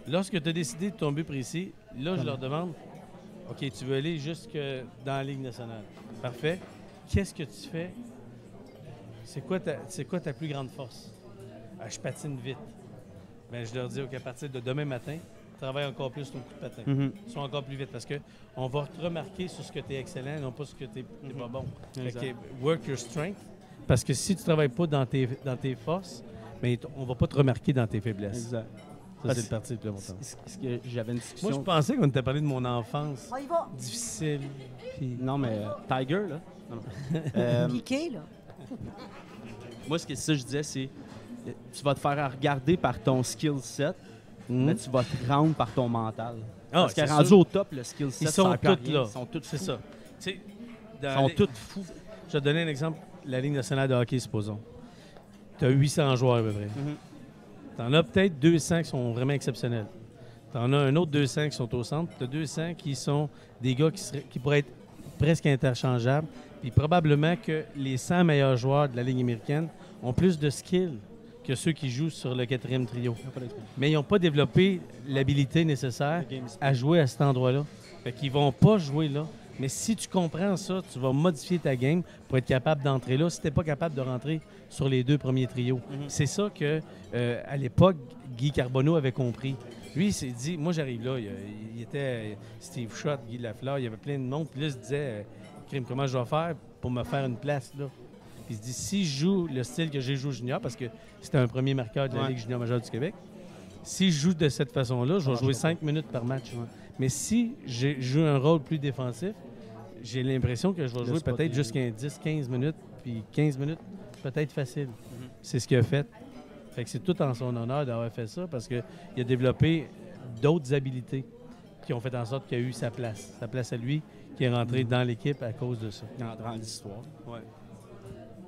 Lorsque tu as décidé de ton but précis, là, je leur demande OK, tu veux aller jusque dans la Ligue nationale. Parfait. Qu'est-ce que tu fais? C'est quoi, ta- c'est quoi ta plus grande force? Ah, Je patine vite. Ben, je leur dis qu'à partir de demain matin, travaille encore plus ton coup de patin. Mhm. Sois encore plus vite parce que on va te remarquer sur ce que tu es excellent, non pas sur ce que tu n'es pas bon. Fait Exact. que work your strength. Parce que si tu travailles pas dans tes, dans tes forces, ben, t- on va pas te remarquer dans tes faiblesses. Exact. Ça, c'est le parti le plus important. C'est- c'est que J'avais une Moi, discussion. je pensais qu'on t'a parlé de mon enfance On y va. difficile. puis- Non, mais euh, Tiger, là. Non, non. Euh, Piqué, là. moi, ce que ça, je disais, c'est tu vas te faire regarder par ton skill set, Mhm. mais tu vas te rendre par ton mental. Ah, Parce que c'est rendu sûr. au top, le skill set, Ils sont tous là. Ils sont tous C'est ça. Ils sont les- tous fous. Je vais te donner un exemple. La Ligue nationale de hockey, supposons. Tu as 800 joueurs à peu près. Mhm. Tu en as peut-être 200 qui sont vraiment exceptionnels. Tu en as un autre 200 qui sont au centre. Tu as 200 qui sont des gars qui, seraient- qui pourraient être presque interchangeables. Puis probablement que les 100 meilleurs joueurs de la Ligue américaine ont plus de skill que ceux qui jouent sur le quatrième trio. Mais ils n'ont pas développé l'habilité nécessaire à jouer à cet endroit-là. Fait qu'ils vont pas jouer là. Mais si tu comprends ça, tu vas modifier ta game pour être capable d'entrer là si tu n'es pas capable de rentrer sur les deux premiers trios. Mhm. C'est ça que, euh, à l'époque, Guy Carbonneau avait compris. Lui, il s'est dit, moi j'arrive là, il, il était Steve Schott, Guy Lafleur, il y avait plein de monde. Puis là, il se disait, euh, Crime, comment je vais faire pour me faire une place là? Puis il se dit, si je joue le style que j'ai joué au junior, parce que c'était un premier marqueur de la Ouais. Ligue junior majeure du Québec, si je joue de cette façon-là, je vais Ah, jouer comprends. 5 minutes par match. Mais si je joue un rôle plus défensif, j'ai l'impression que je vais Le jouer peut-être jusqu'à 10-15 minutes, puis 15 minutes, peut-être facile. Mhm. C'est ce qu'il a fait. Fait que c'est tout en son honneur d'avoir fait ça parce qu'il a développé d'autres habilités qui ont fait en sorte qu'il a eu sa place. Sa place à lui, qui est rentré Mhm. dans l'équipe à cause de ça. Dans, dans l'histoire.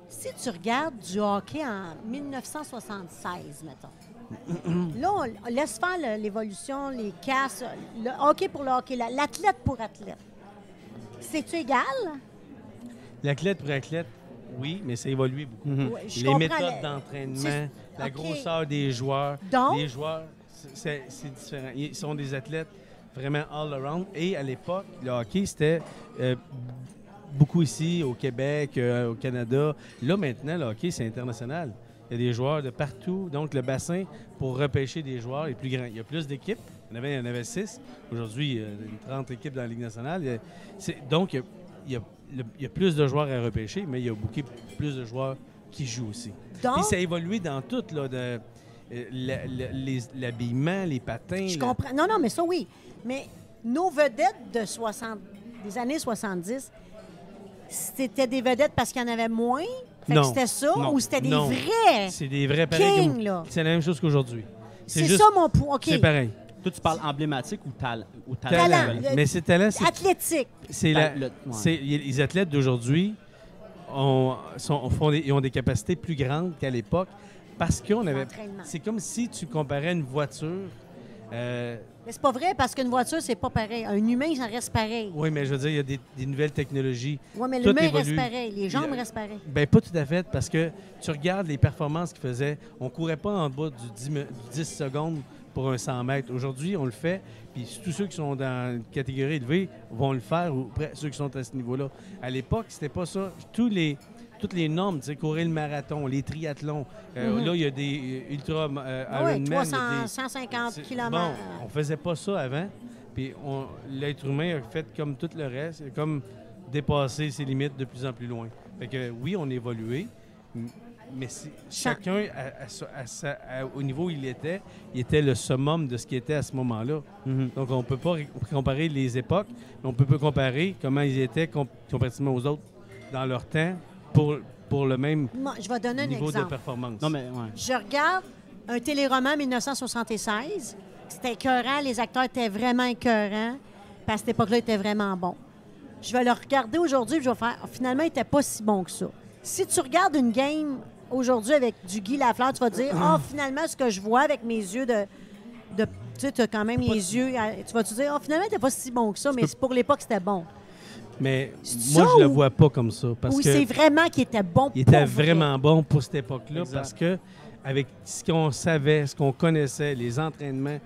Si tu regardes du hockey en 1976, mettons, là, on, laisse faire l'évolution, les casses, le hockey pour le hockey, la- l'athlète pour athlète. C'est-tu égal? L'athlète pour athlète, oui, mais ça a évolué beaucoup. Mhm. Je les méthodes d'entraînement, la grosseur des joueurs. Donc? Les joueurs, c'est différent. Ils sont des athlètes vraiment all around. Et à l'époque, le hockey, c'était euh, beaucoup ici, au Québec, euh, au Canada. Là, maintenant, le hockey, c'est international. Il y a des joueurs de partout. Donc, le bassin pour repêcher des joueurs est plus grand. Il y a plus d'équipes. Il y en avait, il y en avait six. Aujourd'hui, il y a une 30 équipes dans la Ligue nationale. Il a- donc, il y a, il y a- le- il y a plus de joueurs à repêcher, mais il y a beaucoup plus de joueurs qui jouent aussi. Donc, Puis ça a évolué dans tout, là, de, euh, les- l'habillement, les patins. je comprends. Non, non, mais ça, oui. Mais nos vedettes de 60, des années 70, c'était des vedettes parce qu'il y en avait moins? Fait que Non. c'était ça? Non. Ou c'était des Non. vrais C'est des vrais comme- là? C'est la même chose qu'aujourd'hui. C'est juste- ça mon point. OK. C'est pareil. Toi, tu parles emblématique ou, tal ou talent? Talent. level? Le- Mais c'est talent, c'est Athlétique. c'est la- le- ouais. c'est- y- les athlètes d'aujourd'hui ont, sont- font des- ils ont des capacités plus grandes qu'à l'époque parce qu'on avait. C'est comme si tu comparais une voiture. Euh, Mais c'est pas vrai parce qu'une voiture, c'est pas pareil. Un humain, ça reste pareil. oui, mais je veux dire, il y a des, des nouvelles technologies. Oui, mais l'humain reste pareil. Les jambes restent pareilles. Ben pas tout à fait, parce que tu regardes les performances qu'ils faisaient. On courait pas en bas du 10, me- du 10 secondes pour un 100 mètres. Aujourd'hui, on le fait, puis tous ceux qui sont dans une catégorie élevée vont le faire, ou ceux qui sont à ce niveau-là. À l'époque, c'était pas ça. Tous les, toutes les normes, tu sais, courir le marathon, les triathlons. Euh, Mhm. Là, il y a des euh, ultra euh, Ah oui, Ironman, il y a 300, des- 150 c'est- km. Bon, on faisait pas ça avant. Puis l'être humain a fait comme tout le reste, comme dépassé ses limites de plus en plus loin. Fait que oui, on évolué, mais chacun, à- à à au niveau où il était, il était le summum de ce qu'il était à ce moment-là. Mhm. Donc on peut pas comparer les époques, mais on peut pas comparer comment ils étaient com- comparativement aux autres dans leur temps pour, pour le même Moi, je vais donner un niveau de exemple. performance. Non, mais ouais. Je regarde un téléroman 1976. C'était écœurant. Les acteurs étaient vraiment écœurants. Puis à cette époque-là, ils étaient vraiment bons. Je vais le regarder aujourd'hui et je vais faire. Finalement, il n'était pas si bon que ça. Si tu regardes une game aujourd'hui, avec du Guy Lafleur, tu vas dire, oh, finalement, ce que je vois avec mes yeux de. de tu sais, tu as quand même les yeux. à- Tu vas te dire, oh, finalement, t'es pas si bon que ça, mais c'est pour l'époque, c'était bon. Mais moi, je le ou- vois pas comme ça. Parce Ou que c'est vraiment qu'il était bon il était pour vrai? vraiment bon pour cette époque-là parce que avec ce qu'on savait, ce qu'on connaissait, les entraînements,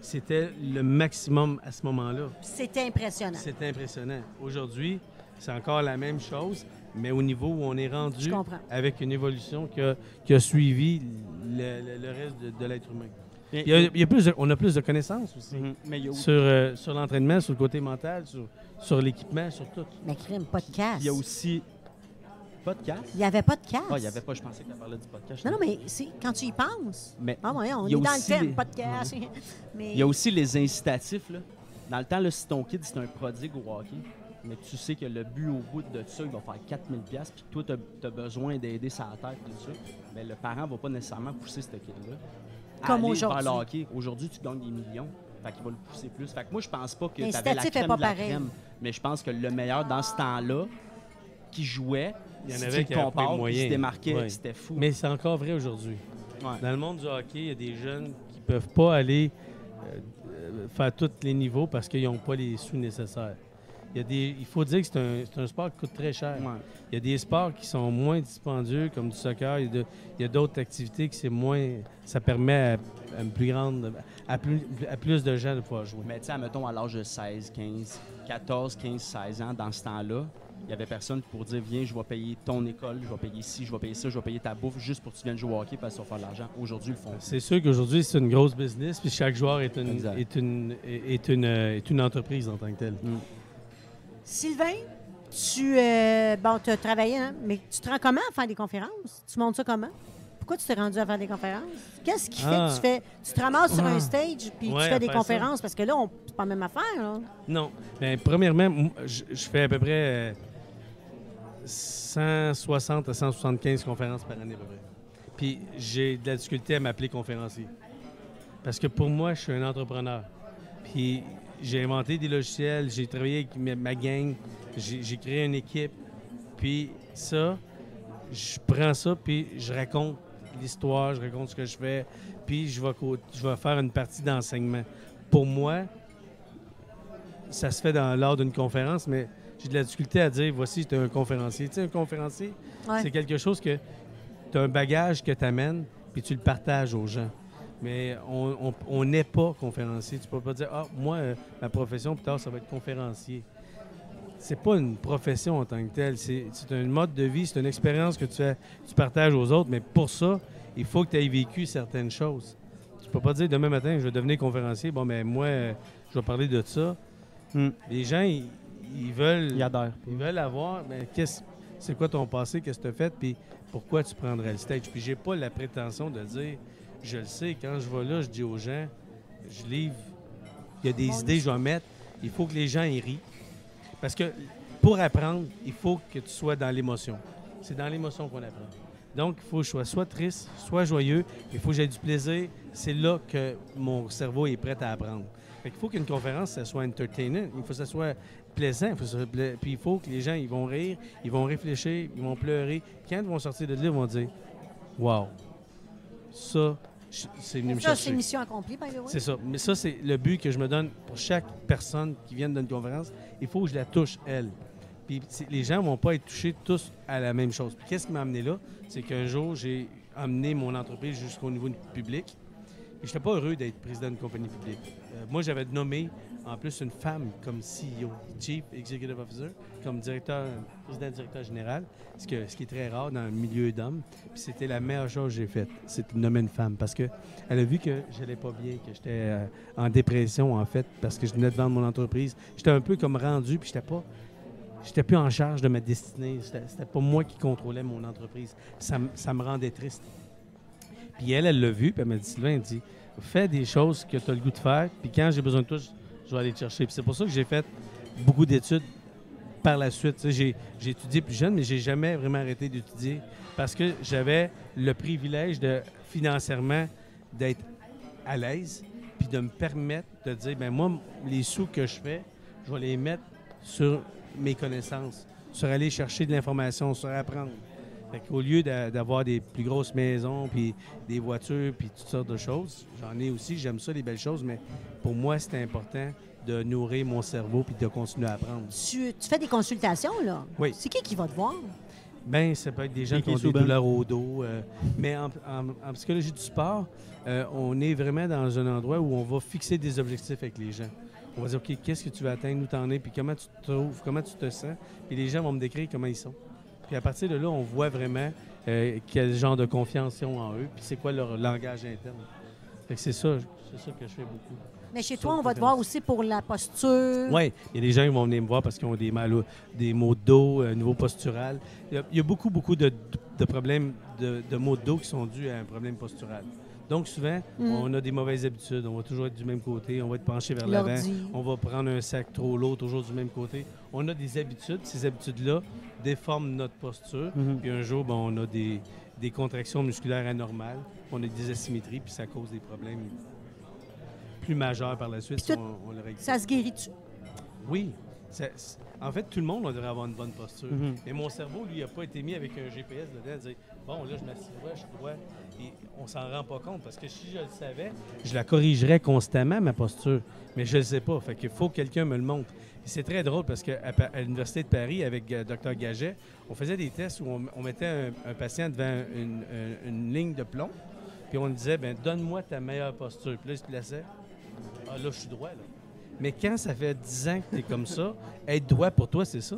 c'était le maximum à ce moment-là. C'était impressionnant. C'était impressionnant. Aujourd'hui, c'est encore la même chose, mais au niveau où on est rendu avec une évolution qui a, qui a suivi le, le- le reste de, de l'être humain. Il y a- il y a plus de- on a plus de connaissances aussi Mhm. Mais il y a, sur, euh, sur l'entraînement, sur le côté mental, sur, sur l'équipement, sur tout. Mais crime, pas de casse. il y a aussi. Podcast? Il n'y avait pas de casse. Ah, il y avait pas, je pensais que tu parlais du podcast. Non, non, mais quand tu y penses. Mais Ah, ouais, on est dans le thème, les- pas de casse. mais il y a aussi les incitatifs. Là. Dans le temps, là, si ton kid c'est un prodigue au hockey, mais tu sais que le but au bout de ça, il va faire 4000$, pièces puis que toi, tu as, besoin d'aider sa tête, tout ça, mais le parent va pas nécessairement pousser ce kid-là. Comme aujourd'hui. Aujourd'hui, tu gagnes des millions. Fait qu'il va le pousser plus. Fait que moi, je pense pas que tu avais la crème pas de la pareil. crème. Mais je pense que le meilleur dans ce temps-là, qui jouait, Il y en si avait tu qui puis qui se démarquait, Ouais. c'était fou. Mais c'est encore vrai aujourd'hui. Ouais. Dans le monde du hockey, il y a des jeunes qui peuvent pas aller euh, euh, faire tous les niveaux parce qu'ils n'ont pas les sous nécessaires. Il, y a des, il faut dire que c'est un, c'est un sport qui coûte très cher. Ouais. Il y a des sports qui sont moins dispendieux, comme du soccer. Il y a de- il y a d'autres activités qui c'est moins. Ça permet à, à une plus grande, à plus, à plus de gens de pouvoir jouer. Mais tu sais, mettons à l'âge de 16, 15, 14, 15, 16 ans, dans ce temps-là, il y avait personne pour dire Viens, je vais payer ton école, je vais payer ci, je vais payer ça, je vais payer ta bouffe juste pour que tu viennes jouer au hockey parce que tu vas faire de l'argent. Aujourd'hui, ils le font. C'est sûr qu'aujourd'hui, c'est une grosse business, puis chaque joueur est une, est une, est est une, est une entreprise en tant que telle. Sylvain, tu euh, bon, as travaillé, hein, mais tu te rends comment à faire des conférences? Tu montes ça comment? Pourquoi tu t'es rendu à faire des conférences? Qu'est-ce qui fait Ah. que tu fais. Tu te ramasses sur un Ah. stage puis Ouais, tu fais des ça. conférences? Parce que là, on- c'est pas la même affaire. Là. Non. Ben, premièrement, je je fais à peu près euh, 160 à 175 conférences par année à peu près. Puis j'ai de la difficulté à m'appeler conférencier. Parce que pour moi, je suis un entrepreneur. Puis j'ai inventé des logiciels, j'ai travaillé avec ma, gang, j'ai créé une équipe. Puis ça, je prends ça, puis je raconte l'histoire, je raconte ce que je fais, puis je vais, co- je vais faire une partie d'enseignement. Pour moi, ça se fait dans lors d'une conférence, mais j'ai de la difficulté à dire voici, tu es un conférencier. Tu sais, un conférencier, Ouais. c'est quelque chose que tu as un bagage que tu amènes, puis tu le partages aux gens. Mais on n'est pas conférencier. Tu peux pas dire Ah, moi, ma profession, plus tard, ça va être conférencier. C'est pas une profession en tant que telle. C'est un mode de vie, c'est une expérience que tu, tu partages aux autres. Mais pour ça, il faut que tu aies vécu certaines choses. Tu peux pas dire demain matin, je vais devenir conférencier. Bon, mais moi, euh, je vais parler de ça. Hmm. Les gens, ils, ils veulent. Ils veulent avoir, mais qu'est-ce, c'est quoi ton passé, qu'est-ce que tu as fait, puis pourquoi tu prendrais le stage? Puis j'ai pas la prétention de dire, je le sais, quand je vais là, je dis aux gens, je livre, il y a des idées que je vais mettre, il faut que les gens y rient. Parce que pour apprendre, il faut que tu sois dans l'émotion. C'est dans l'émotion qu'on apprend. Donc, il faut que je sois soit triste, soit joyeux, il faut que j'ai du plaisir. C'est là que mon cerveau est prêt à apprendre. Qu'il faut qu'une conférence, ça soit entertainant, il faut que ça soit plaisant, il puis il faut que les gens ils vont rire, ils vont réfléchir, ils vont pleurer. Quand ils vont sortir de là, ils vont dire Wow, ça, c'est venu me Ça, c'est mission accomplie, by the way. C'est ça. Mais ça, c'est le but que je me donne pour chaque personne qui vient d'une conférence. Il faut que je la touche, elle. Puis les gens vont pas être touchés tous à la même chose. Puis qu'est-ce qui m'a amené là? C'est qu'un jour, j'ai amené mon entreprise jusqu'au niveau public. Je n'étais pas heureux d'être président d'une compagnie publique. Euh, moi, j'avais nommé en plus une femme comme CEO, Chief Executive Officer, comme directeur, président directeur général, ce, qui est très rare dans le milieu d'hommes. Puis c'était la meilleure chose que j'ai faite, c'est de nommer une femme. Parce que elle a vu que j'allais pas bien, que j'étais euh, en dépression, en fait, parce que je venais de vendre mon entreprise. J'étais un peu comme rendu, puis j'étais pas. J'étais plus en charge de ma destinée. C'était pas moi qui contrôlais mon entreprise. Ça, me rendait triste. Puis elle, elle l'a vu, puis elle m'a dit Sylvain, elle dit fais des choses que tu as le goût de faire, puis quand j'ai besoin de toi, je vais aller te chercher. C'est pour ça que j'ai fait beaucoup d'études par la suite. J'ai étudié plus jeune, mais j'ai jamais vraiment arrêté d'étudier parce que j'avais le privilège de financièrement d'être à l'aise, puis de me permettre de dire ben moi, les sous que je fais, je vais les mettre sur mes connaissances, sur aller chercher de l'information, sur apprendre. Fait qu'au lieu d'a- d'avoir des plus grosses maisons, puis des voitures, puis toutes sortes de choses, j'en ai aussi, j'aime ça, les belles choses, mais pour moi, c'est important de nourrir mon cerveau puis de continuer à apprendre. Tu, tu fais des consultations, là? Oui. C'est qui qui va te voir? Ben, ça peut être des gens qui ont des douleurs au dos. euh, mais en, en- en psychologie du sport, euh, on est vraiment dans un endroit où on va fixer des objectifs avec les gens. On va dire, OK, qu'est-ce que tu veux atteindre, où t'en es, puis comment tu te trouves, comment tu te sens? Puis les gens vont me décrire comment ils sont. Puis à partir de là, on voit vraiment euh, quel genre de confiance ils ont en eux, puis c'est quoi leur langage interne. Fait que c'est ça, c'est ça que je fais beaucoup. Mais chez toi, on va te voir aussi pour la posture. Oui, il y a des gens qui vont venir me voir parce qu'ils ont des mal, des maux de dos, un niveau postural. Il y a, il y a beaucoup, beaucoup de, de problèmes de, de maux de dos qui sont dus à un problème postural. Donc, souvent, Mhm. on a des mauvaises habitudes. On va toujours être du même côté, on va être penché vers l'avant. On va prendre un sac trop lourd, toujours du même côté. On a des habitudes. Ces habitudes-là déforment notre posture. Mhm. Puis un jour, ben, on a des, des contractions musculaires anormales. On a des asymétries, puis ça cause des problèmes plus majeurs par la suite Puis si tout- on, on le règle. Ça se guérit-tu? Oui. En fait, tout le monde on devrait avoir une bonne posture. Mais mon cerveau, lui, n'a pas été mis avec un GPS dedans, dire bon, là, je m'assieds droit, je suis droit. Et on s'en rend pas compte parce que si je le savais, je la corrigerais constamment, ma posture. Mais je ne le sais pas. Fait qu'il faut que quelqu'un me le montre. C'est très drôle parce qu'à à l'Université de Paris, avec euh, Dr. Gaget, on faisait des tests où on, on mettait un, un patient devant une, un- une ligne de plomb. Puis on lui disait, ben donne-moi ta meilleure posture. Puis là, il se plaçait. Ah, là, je suis droit, là. Mais quand ça fait 10 ans que tu es comme ça, être droit pour toi, c'est ça.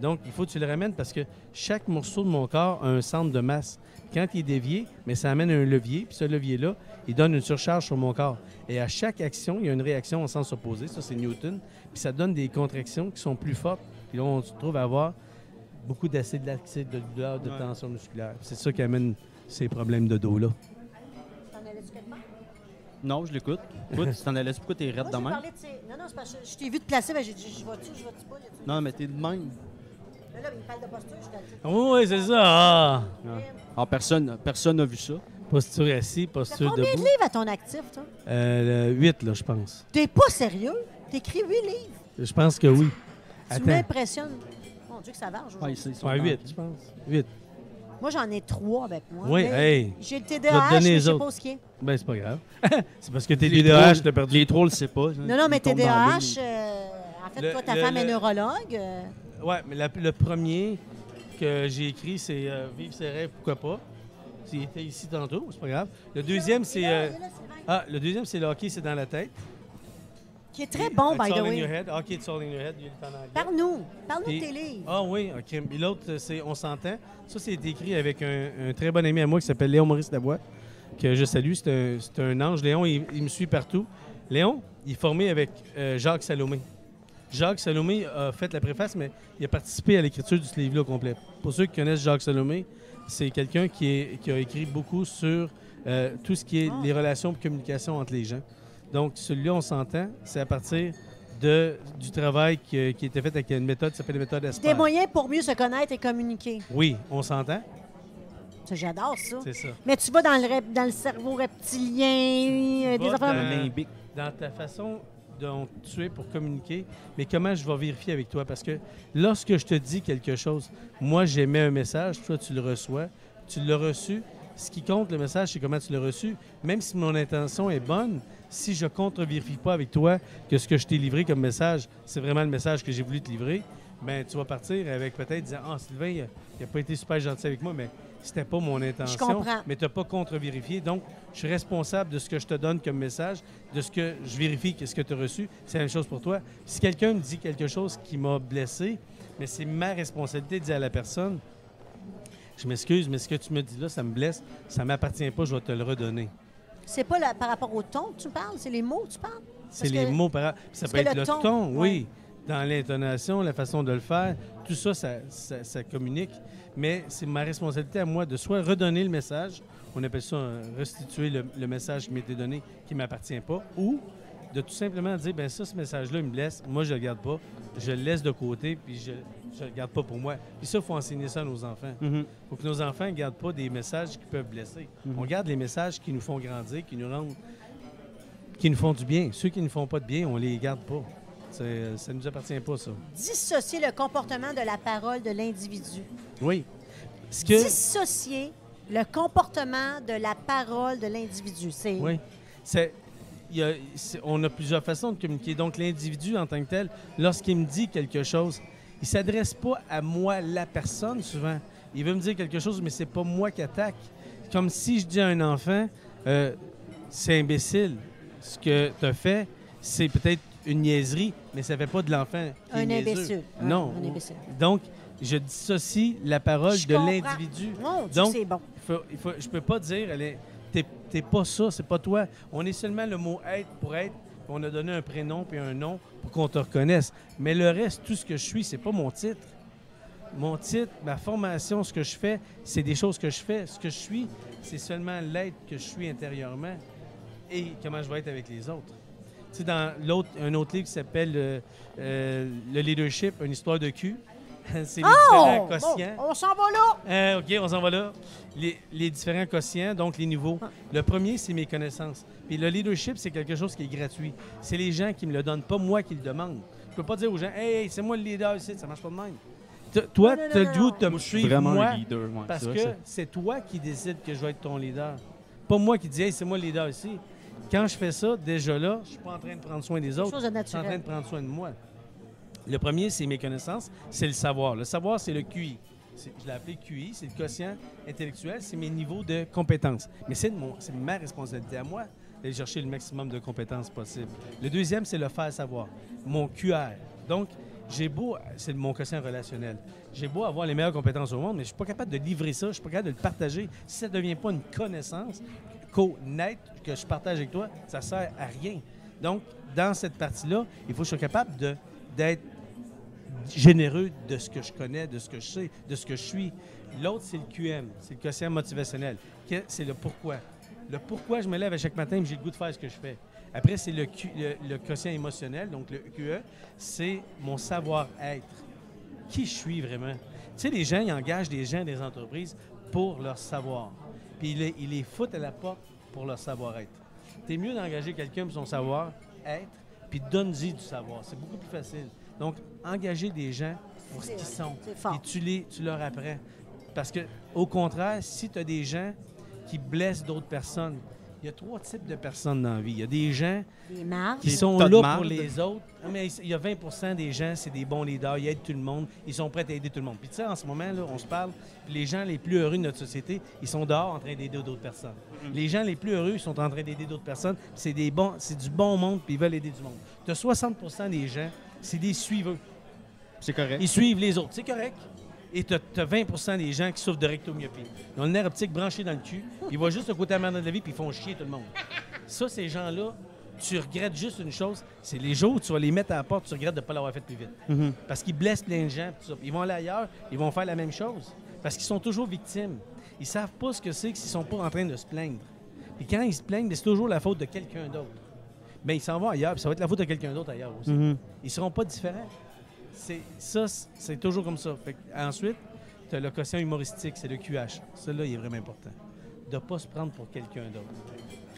Donc, il faut que tu le ramènes parce que chaque morceau de mon corps a un centre de masse. Quand il est dévié, mais ça amène un levier, puis ce levier-là, il donne une surcharge sur mon corps. Et à chaque action, il y a une réaction en sens opposé. Ça, c'est Newton. Puis ça donne des contractions qui sont plus fortes. Puis là, on se trouve à avoir beaucoup d'acide lactique, de douleur, de Ouais. tension musculaire. C'est ça qui amène ces problèmes de dos-là. T'en allais-tu quelque part? Non, je l'écoute. Écoute, tu t'en allais pourquoi t'es raide de même? de. Non, non, c'est parce que je t'ai vu te placer, ben j'ai dit, je vais-tu, je vais-tu pas? Non, mais t'es de même. Mais là, il me parle de posture, je suis Oui, oui, c'est ça. Ah! Alors, personne personne n'a vu ça. Posture assis, posture combien de debout. livres à ton actif, toi? Euh, 8, là, je pense. T'es pas sérieux? T'écris huit livres? Je pense que oui. Tu m'impressionnes. Mon Dieu, que ça. Ouais, aujourd'hui. c'est- ils sont Ouais, dans- 8, je pense. 8. Moi, j'en ai trois avec moi. Oui, hey. J'ai le TDAH, mais je sais pas ce qui est. Ben, c'est pas grave. c'est parce que t'es TDAH, t'as perdu. Les trolls, c'est pas. Non, non, mais TDAH, euh, en fait, Le- toi, ta le- femme est neurologue. euh, Ouais, mais la- le premier que j'ai écrit, c'est euh, Vive ses rêves, pourquoi pas. Il était ici tantôt, c'est pas grave. Le deuxième, c'est. euh, ah, le deuxième, c'est le hockey, c'est dans la tête. Qui est très bon, by the your way. head. Hockey, it's all in your head. En anglais. Parle-nous. Parle-nous de Puis- tes livres. Ah oui, OK. Et l'autre, c'est On s'entend. Ça, c'est écrit avec un, un très bon ami à moi qui s'appelle Léon Maurice Lavoie, que je salue. C'est un, ange. Léon, il, il me suit partout. Léon, il est formé avec euh, Jacques Salomé. Jacques Salomé a fait la préface, mais il a participé à l'écriture du livre-là au complet. Pour ceux qui connaissent Jacques Salomé, c'est quelqu'un qui a écrit beaucoup sur euh, tout ce qui est Ah. les relations et communication entre les gens. Donc, celui-là, on s'entend, c'est à partir de, du travail qui, qui a été fait avec une méthode qui s'appelle la méthode Esper. Des moyens pour mieux se connaître et communiquer. Oui, on s'entend, J'adore ça. c'est ça. Mais tu vas dans le, rep- dans le cerveau reptilien, euh, des affaires... dans-. Dans ta façon dont tu es pour communiquer, mais comment je vais vérifier avec toi? Parce que lorsque je te dis quelque chose, moi j'émets un message, toi tu le reçois, tu l'as reçu. Ce qui compte, le message, c'est comment tu l'as reçu. Même si mon intention est bonne, si je contre-vérifie pas avec toi que ce que je t'ai livré comme message, c'est vraiment le message que j'ai voulu te livrer, ben tu vas partir avec peut-être disant Ah, Sylvain, il n'a pas été super gentil avec moi, mais c'était pas mon intention. comprends. Mais tu n'as pas contre-vérifié. Donc, je suis responsable de ce que je te donne comme message, de ce que je vérifie, qu'est-ce que tu as reçu. C'est la même chose pour toi. Si quelqu'un me dit quelque chose qui m'a blessé, mais c'est ma responsabilité de dire à la personne Je m'excuse, mais ce que tu me dis là, ça me blesse, ça ne m'appartient pas, je vais te le redonner. C'est pas la- par rapport au ton que tu parles, c'est les mots que tu parles? C'est les que- mots par Ça peut être le ton, ouais. oui. Dans l'intonation, la façon de le faire, tout ça, ça, ça- ça communique. Mais c'est ma responsabilité à moi de soit redonner le message, on appelle ça restituer le, le message qui m'était donné, qui ne m'appartient pas, ou de tout simplement dire, ben ça, ce message-là, il me blesse, moi, je ne le garde pas, je le laisse de côté, puis je ne le garde pas pour moi. Puis ça, il faut enseigner ça à nos enfants. Mhm. faut que nos enfants ne gardent pas des messages qui peuvent blesser. Mhm. On garde les messages qui nous font grandir, qui nous rendent, qui nous font du bien. Ceux qui ne font pas de bien, on les garde pas. Ça ne nous appartient pas, ça. Dissocier le comportement de la parole de l'individu. Oui. Que, dissocier le comportement de la parole de l'individu. C'est Oui. C'est, il y a- c'est- on a plusieurs façons de communiquer. Donc, l'individu en tant que tel, lorsqu'il me dit quelque chose, il s'adresse pas à moi, la personne, souvent. Il veut me dire quelque chose, mais c'est pas moi qui attaque. Comme si je dis à un enfant, euh, c'est imbécile. Ce que tu as fait, c'est peut-être une niaiserie, mais ça fait pas de l'enfant un imbécile. Non. Un imbécile. Donc, je dissocie la parole Je de l'individu. Donc, c'est bon. Faut, il faut- je peux pas dire, t'es pas ça, c'est pas toi. On est seulement le mot être pour être. On a donné un prénom puis un nom pour qu'on te reconnaisse. Mais le reste, tout ce que je suis, c'est pas mon titre. Mon titre, ma formation, ce que je fais, c'est des choses que je fais. Ce que je suis, c'est seulement l'être que je suis intérieurement et comment je vais être avec les autres. Tu sais, dans un autre livre qui s'appelle euh, euh, Le leadership, une histoire de cul. c'est les différents Oh! quotients. Bon, on s'en va là. Euh, OK, on s'en va là. Les, les différents quotients, donc les niveaux. Le premier, c'est mes connaissances. Puis le leadership, c'est quelque chose qui est gratuit. C'est les gens qui me le donnent, pas moi qui le demande. Je peux pas dire aux gens, hey, hey, c'est moi le leader ici, ça marche pas de même. T- Toi, tu as le goût de me Moi, je suis suivre, vraiment moi, leader. parce que c'est toi qui décides que je vais être ton leader. Pas moi qui dis, hey, c'est moi le leader ici. Quand je fais ça, déjà là, je suis pas en train de prendre soin des autres. Chose de Je suis en train de prendre soin de moi. Le premier, c'est mes connaissances, c'est le savoir. Le savoir, c'est le QI. Je l'ai appelé QI, c'est le quotient intellectuel, c'est mes niveaux de compétences. Mais c'est ma responsabilité à moi d'aller chercher le maximum de compétences possible. Le deuxième, c'est le faire savoir, mon QR. Donc, j'ai beau, c'est mon quotient relationnel, j'ai beau avoir les meilleures compétences au monde, mais je suis pas capable de livrer ça, je suis pas capable de le partager. Si ça ne devient pas une connaissance co-net que je partage avec toi, ça sert à rien. Donc, dans cette partie-là, il faut que je sois capable d'être généreux de ce que je connais, de ce que je sais, de ce que je suis. L'autre, c'est le QM, c'est le quotient motivationnel. C'est le pourquoi. Le pourquoi je me lève à chaque matin et j'ai le goût de faire ce que je fais. Après, c'est le, le, le quotient émotionnel, donc le QE, c'est mon savoir-être. Qui je suis vraiment? Tu sais, les gens, ils engagent des gens des entreprises pour leur savoir. Puis ils les, ils les foutent à la porte pour leur savoir-être. C'est mieux d'engager quelqu'un pour son savoir-être, puis donne-y du savoir. C'est beaucoup plus facile. Donc, engager des gens pour ce qu'ils sont. c'est fort. Et tu, les, tu leur apprends. Parce que, au contraire, si tu as des gens qui blessent d'autres personnes, il y a trois types de personnes dans la vie. Il y a des gens Des qui sont là marde. pour les autres. Ah, mais il y a 20% des gens, c'est des bons leaders, ils aident tout le monde, ils sont prêts à aider tout le monde. Puis tu sais, en ce moment, là, on se parle, puis les gens les plus heureux de notre société, ils sont dehors en train d'aider d'autres personnes. Les gens les plus heureux, ils sont en train d'aider d'autres personnes, puis c'est des bons, c'est du bon monde, puis ils veulent aider du monde. Tu as 60% des gens, c'est des suiveux. C'est correct. Ils suivent les autres, c'est correct. Et tu as, 20% des gens qui souffrent de rectomyopie. Ils ont le nerf optique branché dans le cul, ils voient juste le côté amère de la vie, puis ils font chier tout le monde. Ça, ces gens-là, tu regrettes juste une chose, c'est les jours où tu vas les mettre à la porte, tu regrettes de ne pas l'avoir fait plus vite. Mhm. Parce qu'ils blessent plein de gens. puis tout ça. Ils vont aller ailleurs, ils vont faire la même chose. Parce qu'ils sont toujours victimes. Ils savent pas ce que c'est que s'ils sont pas en train de se plaindre. Et quand ils se plaignent, c'est toujours la faute de quelqu'un d'autre. Mais ils s'en vont ailleurs, puis ça va être la faute de quelqu'un d'autre ailleurs aussi. Mhm. Ils seront pas différents. C'est, ça, c'est toujours comme ça. Fait ensuite, tu as le quotient humoristique, c'est le QH. Celui-là, il est vraiment important. De ne pas se prendre pour quelqu'un d'autre.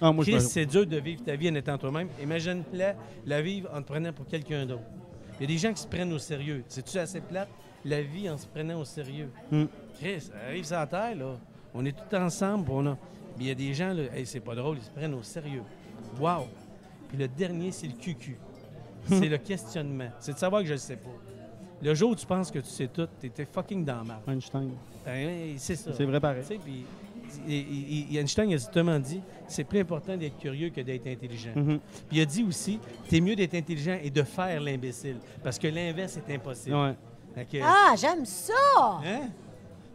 Ah, c'est dur de vivre ta vie en étant toi-même. Imagine-la la vivre en te prenant pour quelqu'un d'autre. Il y a des gens qui se prennent au sérieux. C'est-tu assez plate, la vie en se prenant au sérieux? Mm. Chris, ça arrive sur la terre, là. On est tous ensemble, on a... Mais il y a des gens, là, hey, c'est pas drôle, ils se prennent au sérieux. Wow! Puis le dernier, c'est le QQ. c'est le questionnement. C'est de savoir que je ne sais pas. Le jour où tu penses que tu sais tout, t'étais fucking dans merde. Einstein. Ben, c'est ça. C'est vrai pareil. Puis Einstein a justement dit c'est plus important d'être curieux que d'être intelligent. Mhm. Puis il a dit aussi t'es mieux d'être intelligent et de faire l'imbécile parce que l'inverse est impossible. Ouais. Fait que- Ah, j'aime ça! Hein?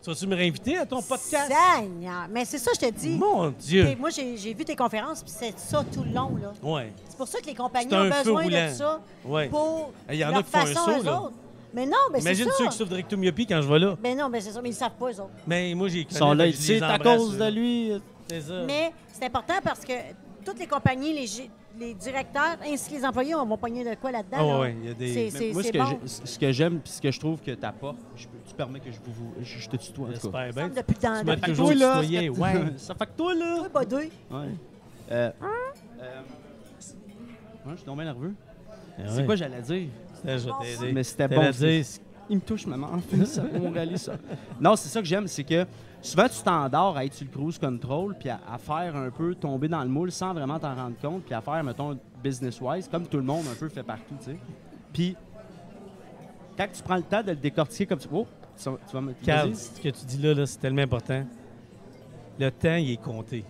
Tu vas-tu me réinviter à ton podcast? Seigneur! Mais c'est ça, je te dis. Mon Dieu! Moi, j'ai vu tes conférences, puis c'est ça tout le long. là. Ouais, C'est pour ça que les compagnies ont besoin de ça ouais. pour Il y en a qui font un façon, saut, eux là. autres. Mais non, mais c'est Imagine ça. ceux qui souffrent de rectomyopie quand je vais là. Mais non, mais c'est ça, mais ils savent pas, eux autres. Mais moi, j'ai Ils sont là, ils disent, c'est à cause de lui. C'est ça. Mais c'est important parce que toutes les compagnies, les, les directeurs ainsi que les employés on va pogner de quoi là-dedans. Là? ouais, il y a des- C'est- Mais C'est moi, ce c'est que bon. j'ai- ce que j'aime puis ce que je trouve que je peux- tu permets que je vous, vous- je, je te tutoie en tout cas. J'espère bien. Depuis Tu m'as toujours Toi, là, tutoyé, ouais. ça fait que toi, là. Oui, pas deux. Ouais. Euh, euh, ouais, je suis tombé nerveux. Ah C'est quoi j'allais dire? T'aider. Mais c'était bon. dire, il me touche, maman. Ça, on réalise ça. Non, c'est ça que j'aime, c'est que souvent, tu t'endors à être sur le cruise control, puis à, à faire un peu tomber dans le moule sans vraiment t'en rendre compte, puis à faire, mettons, business-wise, comme tout le monde un peu fait partout, tu sais. Puis, quand tu prends le temps de le décortiquer comme tu. Oh, tu vas- tu vas me. Carl, ce que tu dis là, là, c'est tellement important. Le temps, il est compté.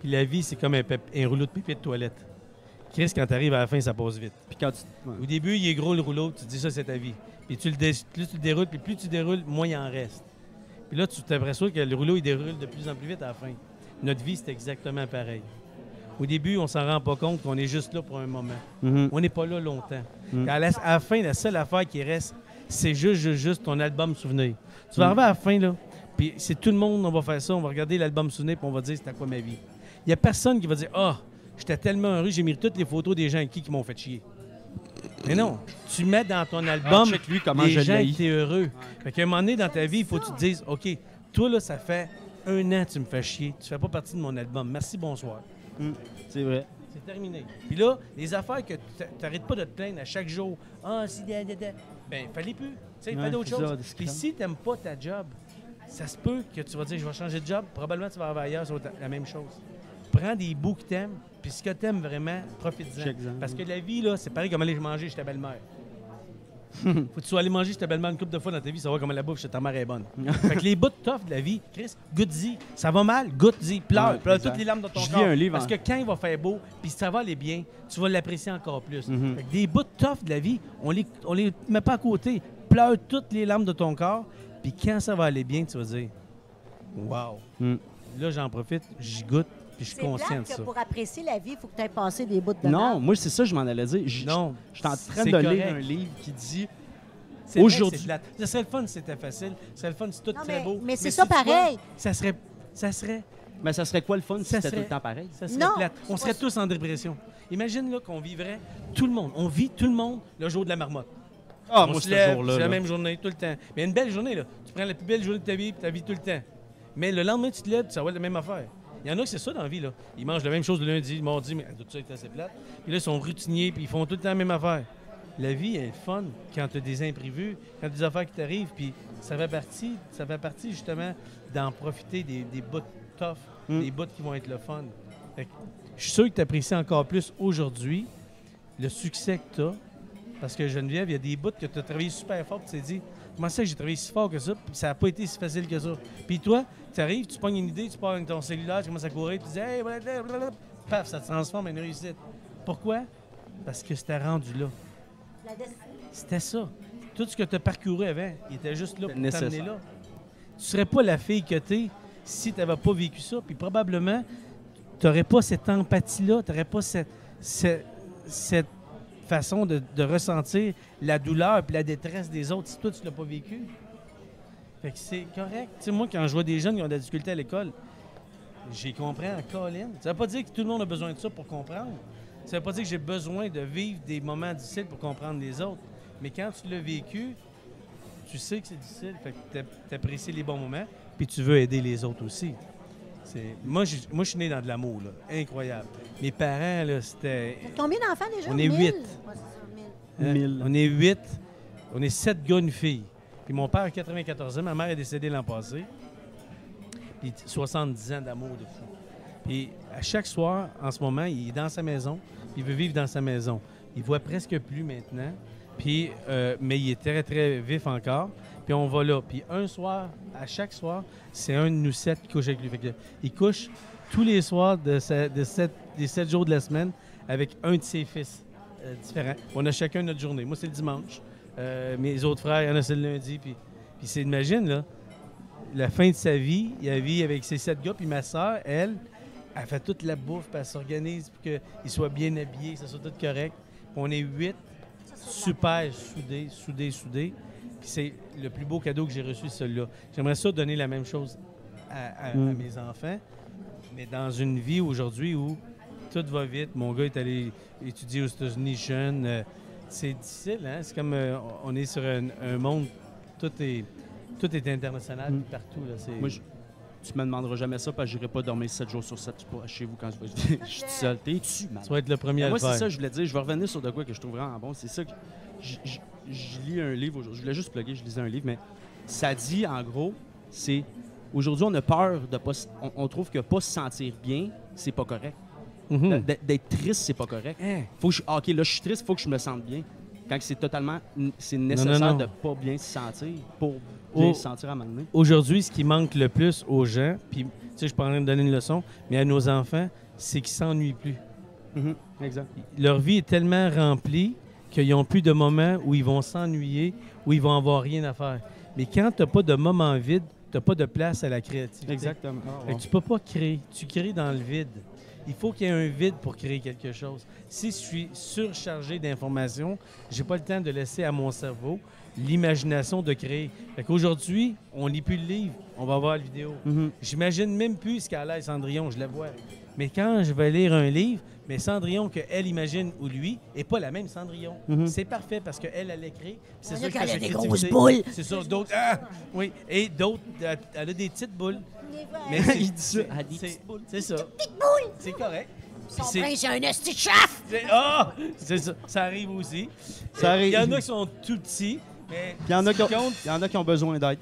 Puis la vie, c'est comme un, rouleau de papier de toilette. Chris, quand tu arrives à la fin, ça passe vite. Puis quand tu. ouais. Au début, il est gros le rouleau, tu te dis ça, c'est ta vie. Puis tu le dé- plus tu le déroules, puis plus tu déroules, moins il en reste. Puis là, tu t'impressionnes que le rouleau, il déroule de plus en plus vite à la fin. Notre vie, c'est exactement pareil. Au début, on s'en rend pas compte qu'on est juste là pour un moment. Mhm. On n'est pas là longtemps. Mm. Puis À, la, à la fin, la seule affaire qui reste, c'est juste, juste, juste ton album souvenir. Tu vas Mm. arriver à la fin, là, puis c'est tout le monde, on va faire ça, on va regarder l'album souvenir, puis on va dire c'était quoi ma vie? Il n'y a personne qui va dire Ah, j'étais tellement heureux, j'ai mis toutes les photos des gens avec qui qui m'ont fait chier. Mais non, tu mets dans ton album Ah, lui comment les je gens étaient heureux. Fait qu'à un moment donné dans ta vie, il faut que tu te dises OK, toi, là, ça fait un an que tu me fais chier. Tu fais pas partie de mon album. Merci, bonsoir. C'est vrai. C'est terminé. Puis là, les affaires que tu n'arrêtes pas de te plaindre à chaque jour. Ah, si, da, da, da. Ben, fallait plus. Tu sais, Ouais, fais d'autres choses. Puis si tu n'aimes pas ta job, ça se peut que tu vas dire, je vais changer de job. Probablement, tu vas avoir ailleurs, la même chose. Prends des bouts que t'aimes, puis ce que t'aimes vraiment, profite-en. Parce que la vie, là, c'est pareil comme aller manger chez ta belle-mère. Faut que tu sois allé manger chez ta belle-mère une couple de fois dans ta vie, savoir comment la bouffe chez ta mère est bonne. fait que les bouts tough de la vie, Chris, goûte-y. Ça va mal, goûte-y. Pleure, Ouais, pleure exact. toutes les larmes de ton Je corps. un livre Parce que quand il va faire beau, puis ça va aller bien, tu vas l'apprécier encore plus. Mhm. Fait que des bouts tough de la vie, on les, on les met pas à côté. Pleure toutes les larmes de ton corps, puis quand ça va aller bien, tu vas dire Wow. Mm. Là, j'en profite, j'y goûte, puis je suis C'est conscient plate de ça. que pour apprécier la vie, il faut que tu aies passé des bouts de Non, moi, c'est ça que je m'en allais dire. Je Non, je suis en train c'est de lire un livre qui dit C'est Aujourd'hui- c'est plate. Ça serait le fun si c'était facile. Ça serait le fun si tout Non, très mais- beau. mais c'est si ça vois, pareil. Ça serait. Ça serait. Mais ça serait quoi le fun si Ça c'était serait- tout le temps pareil? Ça serait Non, plate. On c'est serait tous en dépression. Imagine là qu'on vivrait tout le monde. On vit tout le monde le jour de la marmotte. Ah, on moi, se ce jour-là. c'est la même journée tout le temps. Mais une belle journée là. Tu prends la plus belle journée de ta vie, puis ta vie tout le temps. Mais le lendemain tu te lèves, ça va être la même affaire. Il y en a que c'est ça dans la vie là. Ils mangent la même chose le lundi, le mardi, mais tout ça est assez plate. Puis là ils sont routiniers, puis ils font tout le temps la même affaire. La vie elle est fun quand tu as des imprévus, quand tu as des affaires qui t'arrivent, puis ça fait partie, ça fait partie justement d'en profiter des, des bouts tough, Mm. des bouts qui vont être le fun. Fait que je suis sûr que tu apprécies encore plus aujourd'hui le succès que tu as. Parce que Geneviève, il y a des bouts que tu as travaillé super fort, tu t'es dit, comment ça que j'ai travaillé si fort que ça, puis ça n'a pas été si facile que ça. Puis toi, tu arrives, tu pognes une idée, tu pars avec ton cellulaire, tu commences à courir, tu dis, hey, blablabla, paf, ça te transforme en une réussite. Pourquoi? Parce que c'était rendu là. C'était ça. Tout ce que tu as parcouru avant, il était juste là pour t'amener là. Tu serais pas la fille que tu es si tu n'avais pas vécu ça. Puis probablement, tu n'aurais pas cette empathie-là, tu n'aurais pas cette, cette, cette façon de, de ressentir la douleur et la détresse des autres si toi, tu l'as pas vécu. Fait que c'est correct. Tu sais, moi, quand je vois des jeunes qui ont de la difficulté à l'école, j'y comprends en colline. Ça veut pas dire que tout le monde a besoin de ça pour comprendre. Ça veut pas dire que j'ai besoin de vivre des moments difficiles pour comprendre les autres. Mais quand tu l'as vécu, tu sais que c'est difficile. Fait que tu apprécies les bons moments, puis tu veux aider les autres aussi. Moi, je, moi, je suis né dans de l'amour, là. Incroyable. Mes parents, là, c'était. Combien d'enfants déjà? On est huit. Ouais. Hein? On est huit. On est sept gars, une fille. Puis mon père a 94 ans, ma mère est décédée l'an passé. Puis 70 ans d'amour de fou. Puis à chaque soir, en ce moment, il est dans sa maison. Il veut vivre dans sa maison. Il voit presque plus maintenant. Puis, euh, mais il est très, très vif encore. Puis on va là. Puis un soir, à chaque soir, c'est un de nous sept qui couche avec lui. Il couche tous les soirs des sept jours de la semaine avec un de ses fils euh, différents. On a chacun notre journée. Moi, c'est le dimanche. Euh, mes autres frères, il y en a c'est le lundi. Puis, puis c'est, imagine, là, la fin de sa vie, il a vie avec ses sept gars. Puis ma soeur, elle, elle fait toute la bouffe, puis elle s'organise pour qu'ils soient bien habillés, que ça soit tout correct. Puis on est huit, super soudés, soudés, soudés. Puis c'est le plus beau cadeau que j'ai reçu, celui-là. J'aimerais ça donner la même chose à, à- Mm. à mes enfants, mais dans une vie aujourd'hui où tout va vite. Mon gars est allé étudier aux États-Unis jeune. euh, c'est difficile, hein? C'est comme euh, on est sur un, un monde, tout est, tout est international Mm. partout. Là, Moi, je- tu me demanderas jamais ça parce que j'irai pas dormir 7 jours sur 7 chez vous quand je vais- je suis seul. Man? Tu vas être le premier à Moi, c'est ça que je voulais dire. Je vais revenir sur de quoi que je trouve vraiment bon. C'est ça que je lis un livre aujourd'hui. Je voulais juste plugger, je lisais un livre, mais ça dit, en gros, c'est aujourd'hui, on a peur de pas. on trouve que pas se sentir bien, c'est pas correct. Mhm. D'être triste, c'est pas correct. Hein? Faut que je, ah, ok, là, je suis triste, faut que je me sente bien. Quand c'est totalement. C'est nécessaire non. de pas bien se sentir pour bien se sentir à un. Aujourd'hui, ce qui manque le plus aux gens, puis tu sais, je suis pas en train de donner une leçon, mais à nos enfants, c'est qu'ils s'ennuient plus. Mhm, Exact. Leur vie est tellement remplie qu'ils n'ont plus de moments où ils vont s'ennuyer, où ils vont avoir rien à faire. Mais quand tu n'as pas de moment vide, tu n'as pas de place à la créativité. Exactement. Que tu peux pas créer. Tu crées dans le vide. Il faut qu'il y ait un vide pour créer quelque chose. Si je suis surchargé d'informations, j'ai pas le temps de laisser à mon cerveau l'imagination de créer. Fait qu'aujourd'hui, on lit plus le livre, on va voir la vidéo. Mhm. J'imagine même plus ce qu'a l'air Cendrillon, je la vois. Mais quand je vais lire un livre, mais Cendrillon qu'elle imagine ou lui est pas la même Cendrillon. Mhm. C'est parfait parce qu'elle, elle écrit. C'est qui qu'elle a des grosses boules. C'est ça, d'autres. Ah! Oui, et d'autres, elle elle a des petites boules. Mais Il dit ça. c'est- Elle dit c'est- C'est ça. C'est correct. Son c'est- prince, c'est un esti de ah! C'est ça. Ça arrive aussi. Ça arrive. Il y en a qui sont tout petits, mais Puis il y en a qui ont- il y en a qui ont besoin d'aide.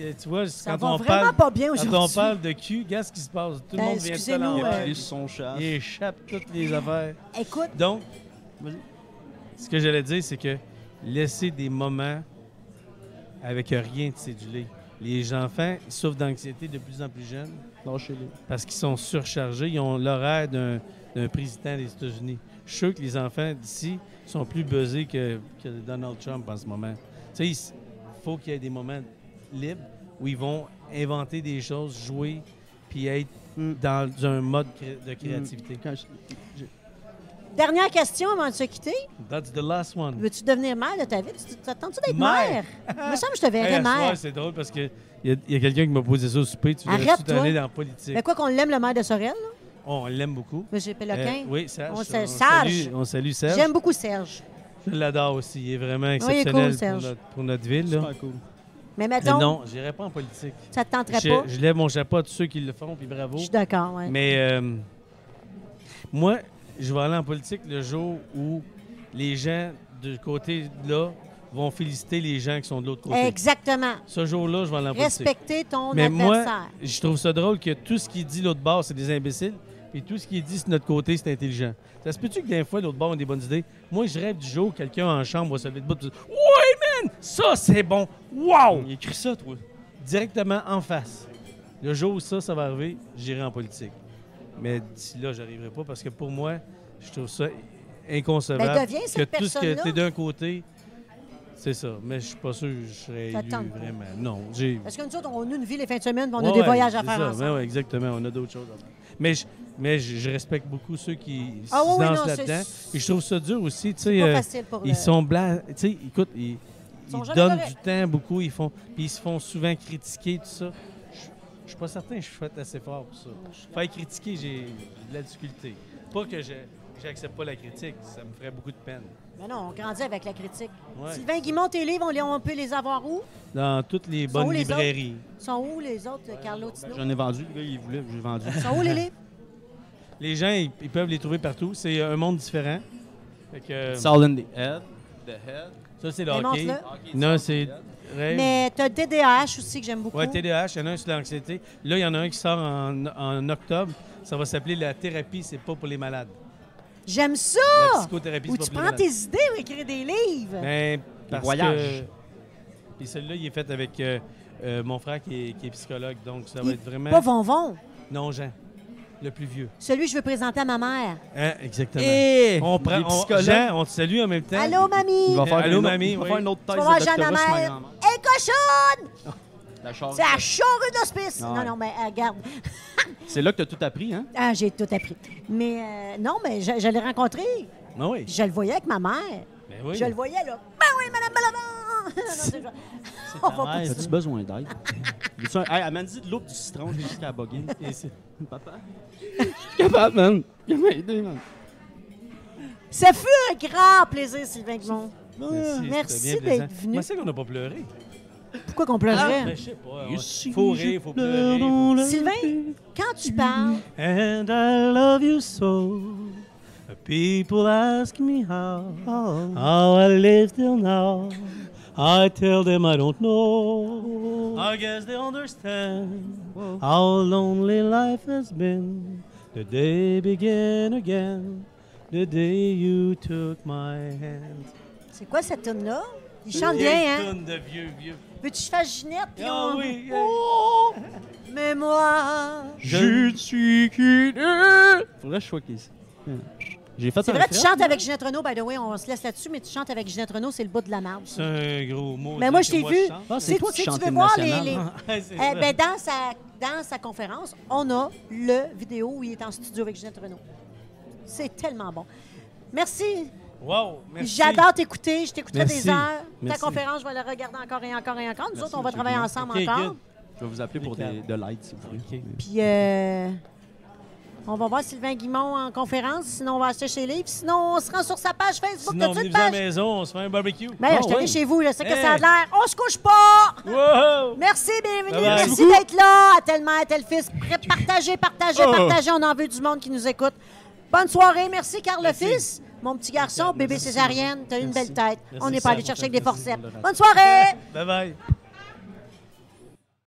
euh, tu vois, Ça quand va on vraiment parle, pas bien quand on parle de cul, regarde ce qui se passe. Tout le Ben, monde vient de ça l'envers. euh, Il son chat. Il échappe toutes les affaires. Écoute, Donc, ce que j'allais dire, c'est que laisser des moments avec rien de cédulé. Les enfants souffrent d'anxiété de plus en plus jeunes Lâchez-les. parce qu'ils sont surchargés. Ils ont l'horaire d'un président des États-Unis. Je suis sûr que les enfants d'ici sont plus buzzés que, que Donald Trump en ce moment. Tu sais, il faut qu'il y ait des moments libres où ils vont inventer des choses, jouer, puis être Mm. dans un mode cré- de créativité. Quand je- dernière question avant de se quitter. That's the last one. Veux-tu devenir mère de ta vie? Tu t'attends-tu d'être Mère? mère? Il me semble que je te verrais mère. c'est drôle parce que il y a, il y a quelqu'un qui m'a posé ça au souper. Tu devrais-tu Arrête-toi. t'aller dans la politique? Mais quoi qu'on l'aime, le maire de Sorel, là? Oh, on l'aime beaucoup. Monsieur Péloquin. Euh, oui, Serge. On salue, Serge. on salue Serge. J'aime beaucoup Serge. Je l'adore aussi. Il est vraiment il est exceptionnel cool, Serge. pour, notre, pour notre ville. Là. Super cool. Mais Mais mettons, non, je n'irai pas en politique. ça te tenterait Je, pas? je lève mon chapeau à tous ceux qui le font, puis bravo. Je suis d'accord, ouais. Mais euh, moi, je vais aller en politique le jour où les gens du côté là vont féliciter les gens qui sont de l'autre côté. Exactement. Ce jour-là, je vais aller en politique. Respecter ton Mais moi, adversaire. je trouve ça drôle que tout ce qui dit l'autre bord, c'est des imbéciles, puis tout ce qui est dit sur notre côté, c'est intelligent. Ça se peut-tu que des fois, l'autre bord a des bonnes idées? Moi, je rêve du jour où quelqu'un en chambre va se lever debout et dire Ouais, man! Ça, c'est bon! Wow! Il écrit ça, toi. Directement en face. Le jour où ça, ça va arriver, j'irai en politique. Mais d'ici là, j'arriverai pas parce que pour moi, je trouve ça inconcevable. Ben, deviens que tout ce que personne-là. t'es d'un côté, c'est ça. Mais je suis pas sûr que je serais élu vraiment. Non, j'ai. Parce que nous autres, on a une vie les fins de semaine, on a des voyages à faire ça. ensemble. Ben ouais, exactement. On a d'autres choses à faire. Mais je, mais je, je respecte beaucoup ceux qui Ah se oui, lancent là-dedans. Et je trouve ça dur aussi. Tu C'est sais, pas euh, facile pour ils le- sont blancs. Tu sais, écoute, ils, donnent du temps beaucoup. Ils font, puis ils se font souvent critiquer, tout ça. Je, suis pas certain que je suis fait assez fort pour ça. Faire critiquer, j'ai de la difficulté. Pas que je j'accepte pas la critique, ça me ferait beaucoup de peine. Mais non, on grandit avec la critique. Ouais. Sylvain Guimont, tes livres, on, les- on peut les avoir où? Dans toutes les bonnes les librairies. sont où les autres, Carlo Tino? J'en ai vendu. Le gars, il voulait, j'ai vendu. sont où les livres? Les gens, ils, ils peuvent les trouver partout. C'est un monde différent. Fait que, euh, It's all in the head. The head. ça, c'est le hockey. Non, c'est rêve. Mais tu as TDAH aussi que j'aime beaucoup. Ouais, TDAH, il y en a un sur l'anxiété. Là, il y en a un qui sort en, en octobre. Ça va s'appeler La thérapie, c'est pas pour les malades. J'aime ça! La psychothérapie, Où c'est pas tu pour les prends malades. tes idées pour écrire des livres? Ben, parce voyages. que- Puis celui-là, il est fait avec euh, euh, mon frère qui est, qui est psychologue. Donc, ça va Il- être vraiment. Pas Vonvon. Non, Jean. Le plus vieux. Celui que je veux présenter à ma mère. Hein, exactement. Et On prend. on-. Jean, on te salue en même temps. Allô, mamie? Il va faire Allô, une autre- mamie, Il va oui. faire une autre thèse de Jeanne doctorat sur ma mère. grand-mère. Hé, cochonne! C'est à charrue d'hospice. Ah Non, non, mais euh, regarde. C'est là que tu as tout appris, hein? Ah, j'ai tout appris. Mais euh, non, mais je, je l'ai rencontré. Ah oui. Je le voyais avec ma mère. Ben oui. Je le voyais, là. Ben oui, madame Baladon! on va pas-. As-tu besoin d'aide? Veux-tu un- Hey, elle m'a dit de l'eau pis du citron jusqu'à la boguine. Papa? Je suis capable, man. Il m'a aidé, man. Ça fut un grand plaisir, Sylvain Guimond. Merci, Merci c'était bien d'être plaisant. venu. Moi, c'est qu'on n'a pas pleuré. Pourquoi qu'on pleurait? Ben, je sais pas. Il on- suffit faut rire, je faut pleure pleurer. faut- Sylvain, quand tu parles, And I love you so. People ask me how, how I live till now. I tell them I don't know. I guess they understand how lonely life has been. The day began again, the day you took my hand. C'est quoi cette tune-là? Il chante bien, hein? De vieux, vieux. Veux-tu que je fasse Ginette? puis Ah on- oui, Oh! Mais moi... Je suis quitté. Faudrait que je sois ici. J'ai fait C'est vrai, tu chantes avec Ginette Renault, by the way, on se laisse là-dessus, mais tu chantes avec Ginette Renault, c'est le bout de la marde. C'est un gros mot. Mais moi, je t'ai vu. Ah, c'est Si- toi qui tu veux voir les- Eh ben, dans, sa, dans sa conférence, on a le vidéo où il est en studio avec Ginette Renault. C'est tellement bon. Merci. Wow, merci. J'adore t'écouter. Je t'écouterai des heures. Merci. Ta conférence, je vais la regarder encore et encore et encore. Nous Merci, autres, on va travailler ensemble encore. good. Je vais vous appeler pour des, de l'aide, si vous voulez. Puis, euh, on va voir Sylvain Guimont en conférence. Sinon, on va acheter chez Livre. Sinon, on se rend sur sa page Facebook. Sinon, une à la maison, on se fait un barbecue. Ben, Ah, je t'allais ouais. chez vous. Je sais que ça a de l'air. On se couche pas! Wow! Merci, bienvenue. Bye bye. Merci d'être là. À tel mère, à tel fils. Partagez, partagez, Oh. partagez. On en veut du monde qui nous écoute. Bonne soirée. Merci, Carl Merci. le fils. Mon petit garçon, bébé césarienne, t'as une belle tête. Merci, On n'est pas allé chercher avec des forceps. Bonne soirée! Bye bye.